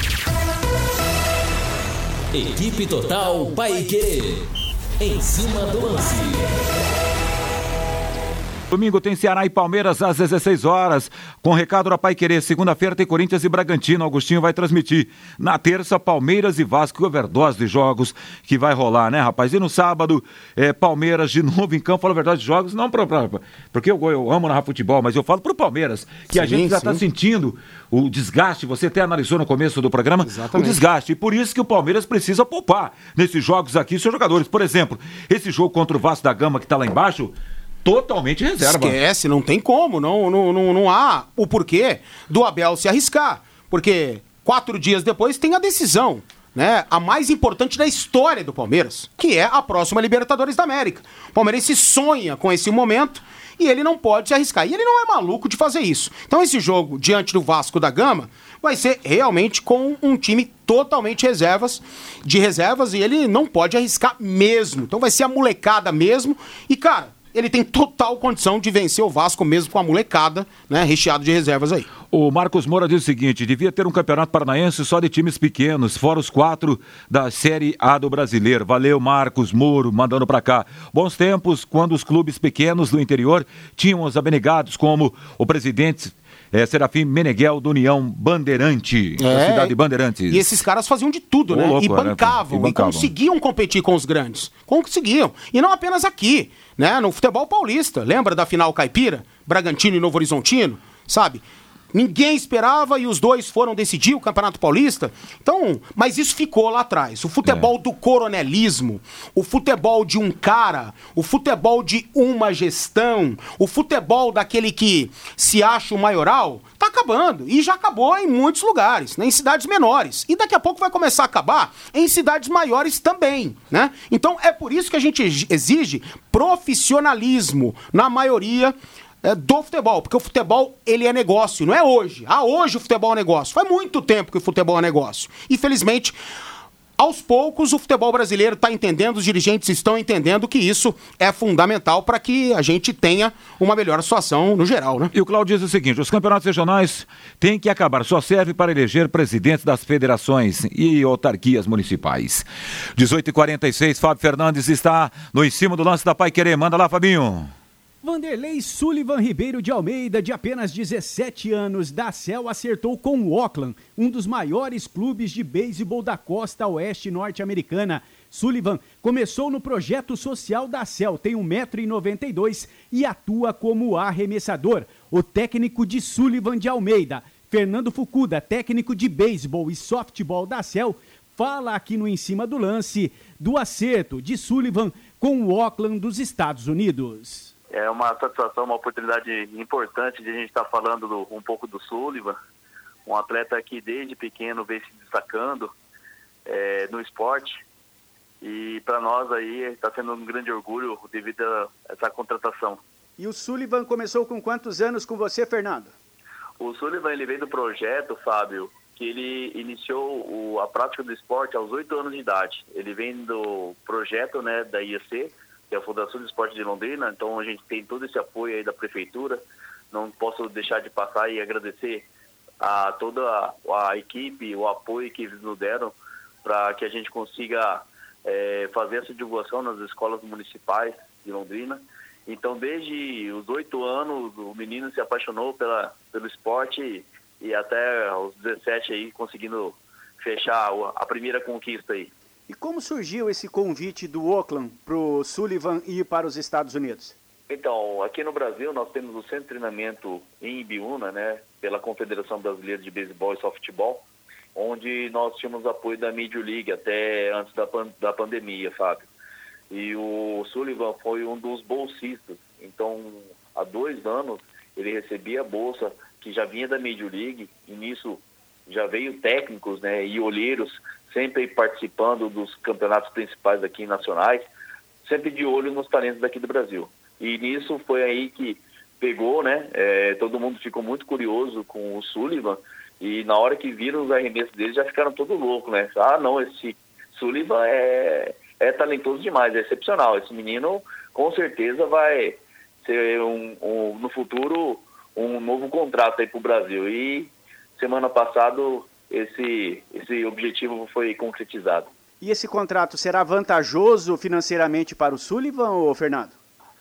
Equipe Total Paique. Em cima do lance. Domingo tem Ceará e Palmeiras às 16 horas. Com recado da Pai Querer. Segunda-feira tem Corinthians e Bragantino. Augustinho vai transmitir. Na terça, Palmeiras e Vasco. Overdose de jogos que vai rolar, né, rapaz? E no sábado, é, Palmeiras de novo em campo. Fala a verdade de jogos. Não pra, pra, porque eu, eu amo narrar futebol, mas eu falo pro Palmeiras. Que sim, a gente já está sentindo o desgaste. Você até analisou no começo do programa Exatamente. o desgaste. E por isso que o Palmeiras precisa poupar nesses jogos aqui seus jogadores. Por exemplo, esse jogo contra o Vasco da Gama que está lá embaixo totalmente reserva. Esquece, não tem como, não, não, não, não há o porquê do Abel se arriscar. Porque quatro dias depois tem a decisão. Né, a mais importante da história do Palmeiras, que é a próxima Libertadores da América. O Palmeirense sonha com esse momento e ele não pode se arriscar. E ele não é maluco de fazer isso. Então esse jogo diante do Vasco da Gama vai ser realmente com um time totalmente reservas, de reservas, e ele não pode arriscar mesmo. Então vai ser a molecada mesmo. E cara, ele tem total condição de vencer o Vasco mesmo com a molecada, né, recheado de reservas aí. O Marcos Moura diz o seguinte: devia ter um campeonato paranaense só de times pequenos, fora os quatro da Série A do Brasileiro. Valeu, Marcos Moro, mandando para cá. Bons tempos, quando os clubes pequenos do interior tinham os abnegados, como o presidente é, Serafim Meneghel do União Bandeirante, é, da cidade de Bandeirantes. E esses caras faziam de tudo, né? Louco, e, bancavam, e, bancavam, e conseguiam competir com os grandes. Conseguiam. E não apenas aqui, né? No futebol paulista. Lembra da final caipira? Bragantino e Novo Horizontino? Sabe? Ninguém esperava e os dois foram decidir o Campeonato Paulista. Então, mas isso ficou lá atrás. O futebol é. do coronelismo, o futebol de um cara, o futebol de uma gestão, o futebol daquele que se acha o maioral, tá acabando. E já acabou em muitos lugares, né? em cidades menores. E daqui a pouco vai começar a acabar em cidades maiores também, né? Então é por isso que a gente exige profissionalismo na maioria é, do futebol, porque o futebol ele é negócio, não é hoje. Ah, hoje o futebol é negócio. Faz muito tempo que o futebol é negócio. Infelizmente, aos poucos o futebol brasileiro está entendendo, os dirigentes estão entendendo que isso é fundamental para que a gente tenha uma melhor situação no geral, né? E o Claudio diz o seguinte: os campeonatos regionais têm que acabar, só serve para eleger presidentes das federações e autarquias municipais. 18h46, Fábio Fernandes está no em cima do lance da Pai Querer. Manda lá, Fabinho. Vanderlei Sullivan Ribeiro de Almeida, de apenas 17 anos, da CEL, acertou com o Auckland, um dos maiores clubes de beisebol da costa oeste norte-americana. Sullivan começou no projeto social da CEL, tem 1,92m e atua como arremessador. O técnico de Sullivan de Almeida, Fernando Fucuda, técnico de beisebol e softball da CEL, fala aqui no Em Cima do Lance do acerto de Sullivan com o Auckland dos Estados Unidos é uma satisfação, uma oportunidade importante de a gente estar falando do, um pouco do Sullivan, um atleta que desde pequeno vem se destacando é, no esporte e para nós aí está sendo um grande orgulho devido a essa contratação. E o Sullivan começou com quantos anos com você, Fernando? O Sullivan ele veio do projeto, Fábio, que ele iniciou o, a prática do esporte aos oito anos de idade. Ele vem do projeto né, da IEC, que é a Fundação de Esporte de Londrina, então a gente tem todo esse apoio aí da Prefeitura. Não posso deixar de passar e agradecer a toda a, a equipe, o apoio que eles nos deram para que a gente consiga é, fazer essa divulgação nas escolas municipais de Londrina. Então, desde os oito anos, o menino se apaixonou pela, pelo esporte e, e até os 17 aí conseguindo fechar a primeira conquista aí. E como surgiu esse convite do Oakland para o Sullivan ir para os Estados Unidos? Então, aqui no Brasil nós temos o centro de treinamento em Ibiúna, né, pela Confederação Brasileira de Beisebol e Softball, onde nós tínhamos apoio da Major League até antes da, pan da pandemia, Fábio. E o Sullivan foi um dos bolsistas. Então, há dois anos, ele recebia a bolsa que já vinha da Major League, e nisso já veio técnicos né, e olheiros sempre participando dos campeonatos principais aqui nacionais, sempre de olho nos talentos daqui do Brasil. E nisso foi aí que pegou, né? É, todo mundo ficou muito curioso com o Sullivan e na hora que viram os arremessos dele já ficaram todo louco, né? Ah, não, esse Sullivan é, é talentoso demais, é excepcional. Esse menino com certeza vai ser um, um no futuro um novo contrato aí para o Brasil. E semana passada esse, esse objetivo foi concretizado. E esse contrato será vantajoso financeiramente para o Sullivan, ou Fernando?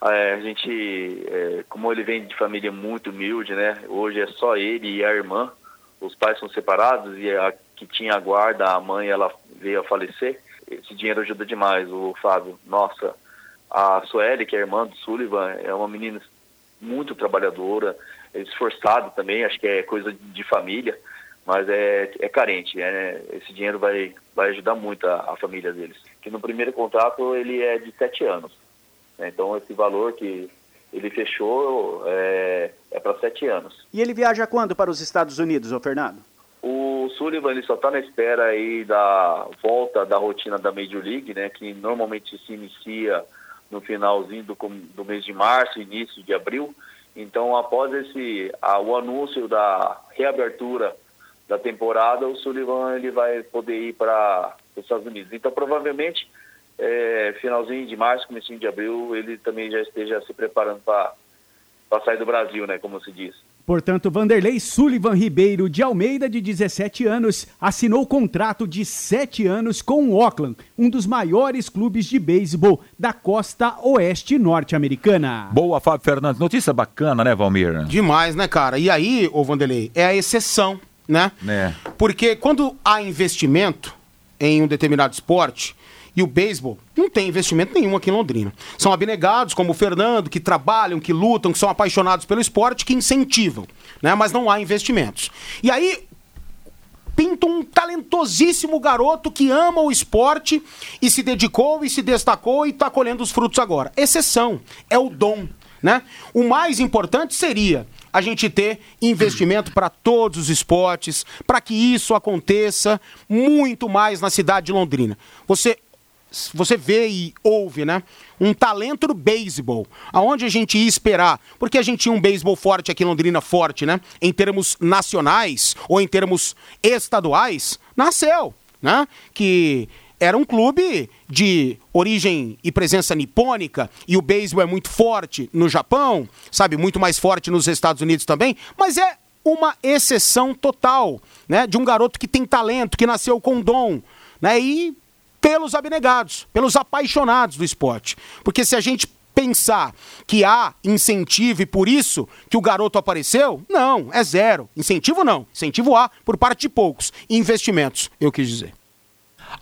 É, a gente, é, como ele vem de família muito humilde, né? Hoje é só ele e a irmã. Os pais são separados e a que tinha a guarda, a mãe, ela veio a falecer. Esse dinheiro ajuda demais, o Fábio. Nossa, a Sueli, que é a irmã do Sullivan, é uma menina muito trabalhadora, esforçada também, acho que é coisa de família, mas é, é carente. É, esse dinheiro vai, vai ajudar muito a, a família deles. Que no primeiro contrato ele é de sete anos. Né? Então esse valor que ele fechou é, é para sete anos. E ele viaja quando para os Estados Unidos, ô Fernando? O Sullivan ele só está na espera aí da volta da rotina da Major League, né, que normalmente se inicia no finalzinho do, do mês de março, início de abril. Então, após esse a, o anúncio da reabertura da temporada, o Sullivan ele vai poder ir para os Estados Unidos. Então, provavelmente, é, finalzinho de março, comecinho de abril, ele também já esteja se preparando para sair do Brasil, né, como se diz. Portanto, Vanderlei Sullivan Ribeiro de Almeida, de 17 anos, assinou contrato de 7 anos com o Auckland, um dos maiores clubes de beisebol da costa oeste norte-americana. Boa, Fábio Fernandes. Notícia bacana, né, Valmir? Demais, né, cara? E aí, ô Vanderlei, é a exceção, né? É. Porque quando há investimento em um determinado esporte, e o beisebol não tem investimento nenhum aqui em Londrina. São abnegados, como o Fernando, que trabalham, que lutam, que são apaixonados pelo esporte, que incentivam, né? Mas não há investimentos. E aí pinta um talentosíssimo garoto que ama o esporte e se dedicou e se destacou e está colhendo os frutos agora. Exceção, é o dom. Né? O mais importante seria a gente ter investimento para todos os esportes, para que isso aconteça muito mais na cidade de Londrina. Você você vê e ouve, né? Um talento do beisebol. Aonde a gente ia esperar? Porque a gente tinha um beisebol forte aqui em Londrina, forte, né? Em termos nacionais ou em termos estaduais, nasceu, né? Que era um clube de origem e presença nipônica e o beisebol é muito forte no Japão, sabe? Muito mais forte nos Estados Unidos também, mas é uma exceção total, né? De um garoto que tem talento, que nasceu com dom, né? E pelos abnegados, pelos apaixonados do esporte. Porque se a gente pensar que há incentivo e por isso que o garoto apareceu, não, é zero. Incentivo não. Incentivo há por parte de poucos. Investimentos, eu quis dizer.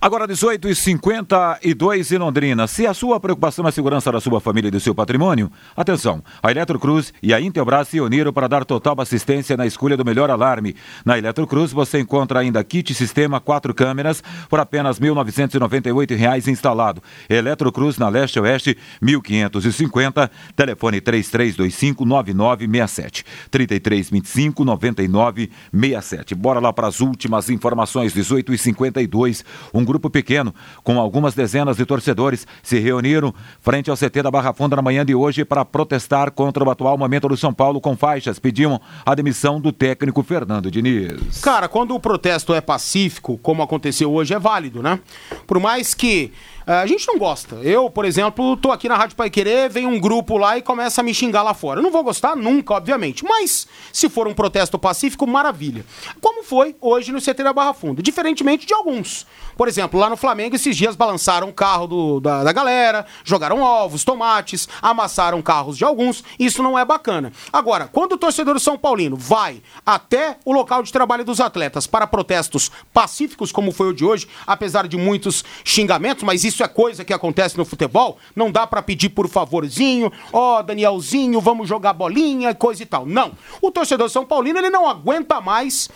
Agora 18 e 52 em Londrina. Se a sua preocupação é a segurança da sua família e do seu patrimônio, atenção. A Eletrocruz e a Intelbras se uniram para dar total assistência na escolha do melhor alarme. Na Eletrocruz você encontra ainda kit sistema quatro câmeras por apenas R$ 1.998 instalado. Eletrocruz na Leste Oeste 1550, telefone 3325 9967. 3325 9967. Bora lá para as últimas informações 18 e 52. Um grupo pequeno, com algumas dezenas de torcedores, se reuniram frente ao CT da Barra Funda na manhã de hoje para protestar contra o atual momento do São Paulo com faixas. Pediam a demissão do técnico Fernando Diniz. Cara, quando o protesto é pacífico, como aconteceu hoje, é válido, né? Por mais que a gente não gosta. Eu, por exemplo, tô aqui na Rádio Pai Querer, vem um grupo lá e começa a me xingar lá fora. Eu não vou gostar nunca, obviamente. Mas, se for um protesto pacífico, maravilha. Como foi hoje no CT da Barra Funda. Diferentemente de alguns. Por Por exemplo, lá no Flamengo, esses dias balançaram o carro do, da, da galera, jogaram ovos, tomates, amassaram carros de alguns. Isso não é bacana. Agora, quando o torcedor São Paulino vai até o local de trabalho dos atletas para protestos pacíficos, como foi o de hoje, apesar de muitos xingamentos, mas isso é coisa que acontece no futebol, não dá para pedir por favorzinho, ó, oh, Danielzinho, vamos jogar bolinha, coisa e tal. Não. O torcedor São Paulino, ele não aguenta mais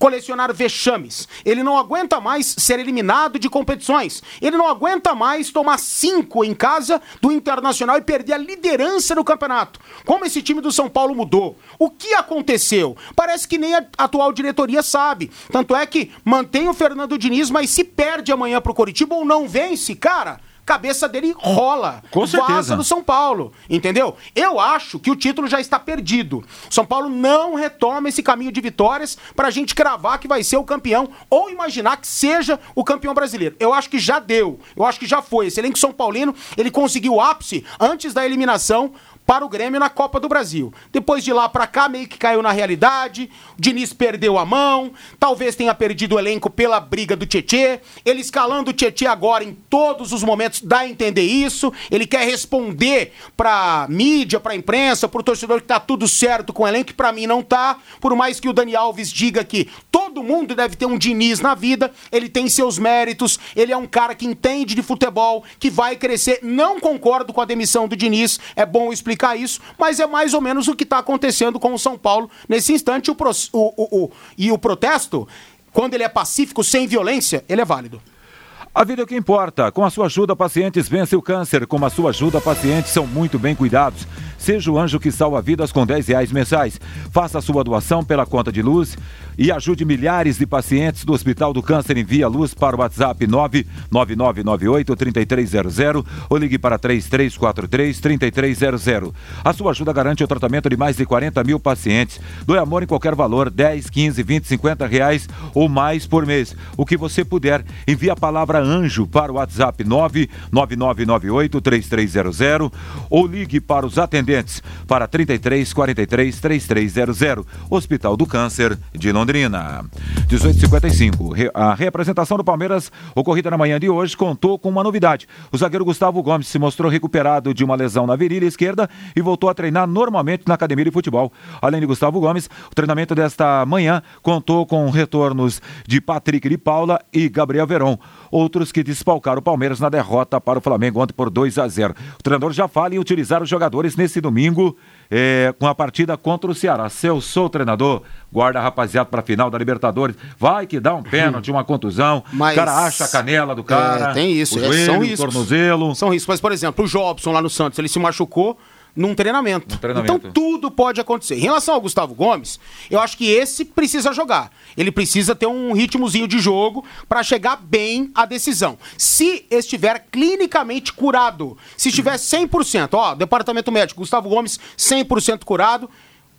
colecionar vexames. Ele não aguenta mais ser eliminado de competições. Ele não aguenta mais tomar cinco em casa do Internacional e perder a liderança do campeonato. Como esse time do São Paulo mudou? O que aconteceu? Parece que nem a atual diretoria sabe. Tanto é que mantém o Fernando Diniz, mas se perde amanhã pro Coritiba ou não vence, cara cabeça dele rola. Com certeza. Vaza no São Paulo, entendeu? Eu acho que o título já está perdido. São Paulo não retoma esse caminho de vitórias para a gente cravar que vai ser o campeão ou imaginar que seja o campeão brasileiro. Eu acho que já deu. Eu acho que já foi. Esse elenco São Paulino, ele conseguiu o ápice antes da eliminação para o Grêmio na Copa do Brasil. Depois de lá para cá, meio que caiu na realidade. O Diniz perdeu a mão, talvez tenha perdido o elenco pela briga do Tietê. Ele escalando o Tietê agora em todos os momentos dá a entender isso. Ele quer responder para mídia, para imprensa, para o torcedor que tá tudo certo com o elenco, para mim não tá. Por mais que o Dani Alves diga que todo mundo deve ter um Diniz na vida, ele tem seus méritos, ele é um cara que entende de futebol, que vai crescer. Não concordo com a demissão do Diniz, é bom explicar explicar isso, mas é mais ou menos o que está acontecendo com o São Paulo nesse instante. O, pro, o, o, o, e o protesto, quando ele é pacífico, sem violência, ele é válido. A vida é o que importa. Com a sua ajuda, pacientes vencem o câncer. Com a sua ajuda, pacientes são muito bem cuidados. Seja o anjo que salva vidas com 10 reais mensais. Faça a sua doação pela conta de luz e ajude milhares de pacientes do Hospital do Câncer. Envia luz para o WhatsApp 99998-3300 ou ligue para 3343-3300. A sua ajuda garante o tratamento de mais de 40 mil pacientes. Doe amor em qualquer valor, 10, 15, 20, 50 reais ou mais por mês. O que você puder, envie a palavra anjo para o WhatsApp 99998-3300 ou ligue para os atendentes para 33 43 3300. Hospital do Câncer de Londrina. 1855. A representação do Palmeiras, ocorrida na manhã de hoje, contou com uma novidade. O zagueiro Gustavo Gomes se mostrou recuperado de uma lesão na virilha esquerda e voltou a treinar normalmente na academia de futebol. Além de Gustavo Gomes, o treinamento desta manhã contou com retornos de Patrick de Paula e Gabriel Veron outros que desfalcaram o Palmeiras na derrota para o Flamengo ontem por 2 a 0. O treinador já fala em utilizar os jogadores nesse domingo é, com a partida contra o Ceará. Se eu sou o treinador, guarda rapaziada para a final da Libertadores. Vai que dá um pênalti, uma contusão. Mas... O cara acha a canela do cara. É, tem isso. O joelho, é, são riscos. tornozelo. São riscos. Mas, por exemplo, o Jobson lá no Santos, ele se machucou num treinamento. treinamento. Então tudo pode acontecer. Em relação ao Gustavo Gomes, eu acho que esse precisa jogar. Ele precisa ter um ritmozinho de jogo para chegar bem à decisão. Se estiver clinicamente curado, se estiver 100%, ó, departamento médico, Gustavo Gomes 100% curado,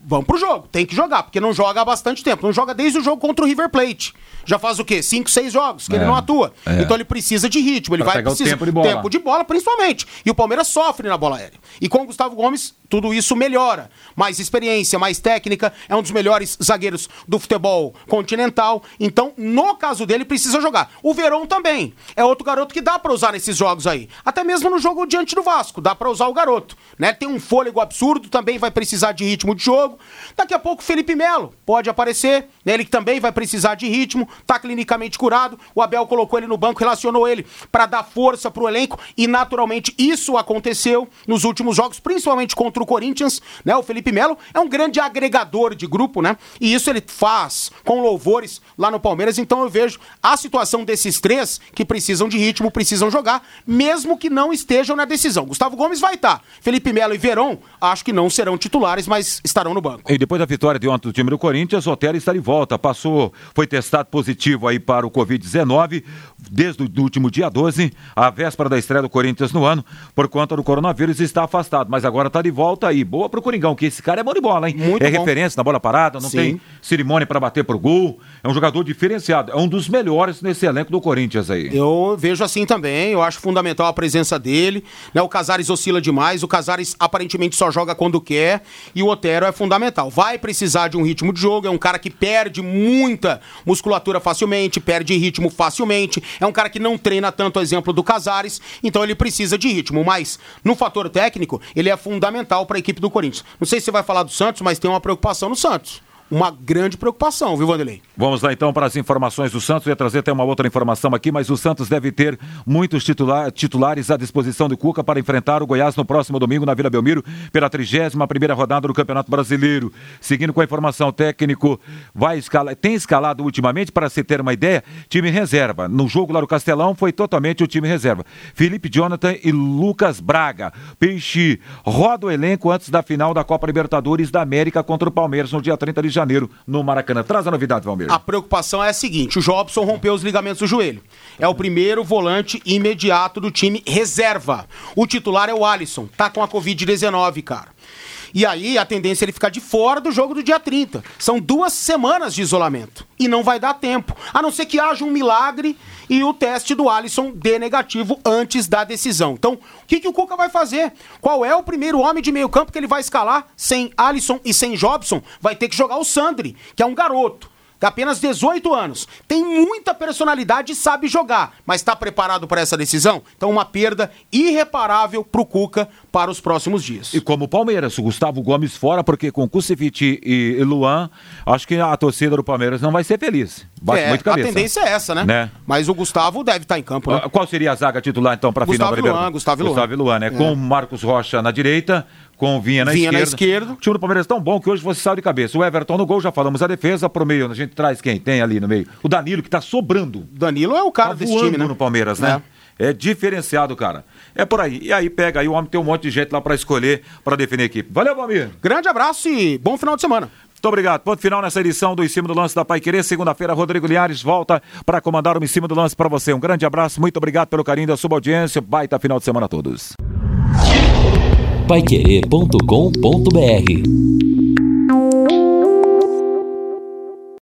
vamos pro jogo. Tem que jogar, porque não joga há bastante tempo. Não joga desde o jogo contra o River Plate. Já faz o quê? Cinco, seis jogos que é, ele não atua. É. Então ele precisa de ritmo. Ele pra vai precisar. Tempo de bola. Tempo de bola, principalmente. E o Palmeiras sofre na bola aérea. E com o Gustavo Gomes, tudo isso melhora. Mais experiência, mais técnica. É um dos melhores zagueiros do futebol continental. Então, no caso dele, precisa jogar. O Verón também. É outro garoto que dá para usar nesses jogos aí. Até mesmo no jogo diante do Vasco. Dá para usar o garoto. Né? Tem um fôlego absurdo, também vai precisar de ritmo de jogo. Daqui a pouco, Felipe Melo pode aparecer. Né? Ele também vai precisar de ritmo tá clinicamente curado. O Abel colocou ele no banco, relacionou ele para dar força pro elenco e naturalmente isso aconteceu nos últimos jogos, principalmente contra o Corinthians, né? O Felipe Melo é um grande agregador de grupo, né? E isso ele faz com louvores lá no Palmeiras. Então eu vejo a situação desses três que precisam de ritmo, precisam jogar, mesmo que não estejam na decisão. Gustavo Gomes vai estar. Tá. Felipe Melo e Verón, acho que não serão titulares, mas estarão no banco. E depois da vitória de ontem do time do Corinthians, o Otero está de volta. Passou, foi testado positivo positivo aí para o Covid-19 desde o último dia 12, a véspera da estreia do Corinthians no ano, por conta do coronavírus, está afastado. Mas agora está de volta aí. Boa pro Coringão, que esse cara é bom de bola, hein? Muito é bom. referência na bola parada, não Sim. tem cerimônia para bater pro gol. É um jogador diferenciado. É um dos melhores nesse elenco do Corinthians aí. Eu vejo assim também. Eu acho fundamental a presença dele. Né? O Casares oscila demais. O Casares aparentemente só joga quando quer. E o Otero é fundamental fundamental. Vai precisar de um ritmo de jogo, é um cara que perde muita musculatura facilmente, perde ritmo facilmente, é um cara que não treina tanto, exemplo do Casares, então ele precisa de ritmo, mas no fator técnico, ele é fundamental para a equipe do Corinthians. Não sei se você vai falar do Santos, mas tem uma preocupação no Santos uma grande preocupação, viu, Vanderlei? Vamos lá então para as informações do Santos. Eu ia trazer até uma outra informação aqui, mas o Santos deve ter muitos titular, titulares à disposição de Cuca para enfrentar o Goiás no próximo domingo na Vila Belmiro pela 31 primeira rodada do Campeonato Brasileiro. Seguindo com a informação técnico, vai escalar, tem escalado ultimamente para se ter uma ideia, time reserva. No jogo lá do Castelão foi totalmente o time reserva. Felipe Jonathan e Lucas Braga. Peixe roda o elenco antes da final da Copa Libertadores da América contra o Palmeiras no dia 30 de janeiro Janeiro, no Maracanã. Traz a novidade, Valmir. A preocupação é a seguinte: o Jobson rompeu os ligamentos do joelho. É o primeiro volante imediato do time reserva. O titular é o Alisson. Tá com a Covid-19, cara. E aí a tendência é ele ficar de fora do jogo do dia 30. São duas semanas de isolamento. E não vai dar tempo. A não ser que haja um milagre e o teste do Alisson dê negativo antes da decisão. Então, o que, que o Cuca vai fazer? Qual é o primeiro homem de meio campo que ele vai escalar? Sem Alisson e sem Jobson, vai ter que jogar o Sandri, que é um garoto apenas 18 anos. Tem muita personalidade e sabe jogar, mas está preparado para essa decisão? Então, uma perda irreparável para o Cuca para os próximos dias. E como o Palmeiras, o Gustavo Gomes fora, porque com Kusevich e Luan, acho que a torcida do Palmeiras não vai ser feliz. Bate é, muito cabeça. A tendência é essa, né? né? Mas o Gustavo deve estar em campo, né? Qual seria a zaga titular, então, para a final da Libertadores? Gustavo Luan. Gustavo Luan, né? É. Com Marcos Rocha na direita, com o Vinha na Vinha esquerda. na esquerda. O time do Palmeiras é tão bom que hoje você saiu de cabeça. O Everton no gol, já falamos a defesa, pro meio. A gente traz quem tem ali no meio. O Danilo, que tá sobrando. Danilo é o cara tá desse time, né? no Palmeiras, né? É. é diferenciado, cara. É por aí. E aí pega aí, o homem tem um monte de gente lá para escolher, para definir a equipe. Valeu, Valmir. Grande abraço e bom final de semana. Muito obrigado. Ponto final nessa edição do Em Cima do Lance da Pai Querer. Segunda-feira, Rodrigo Liares volta para comandar o Em Cima do Lance para você. Um grande abraço, muito obrigado pelo carinho da sua audiência. Baita final de semana a todos paiquerê.com.br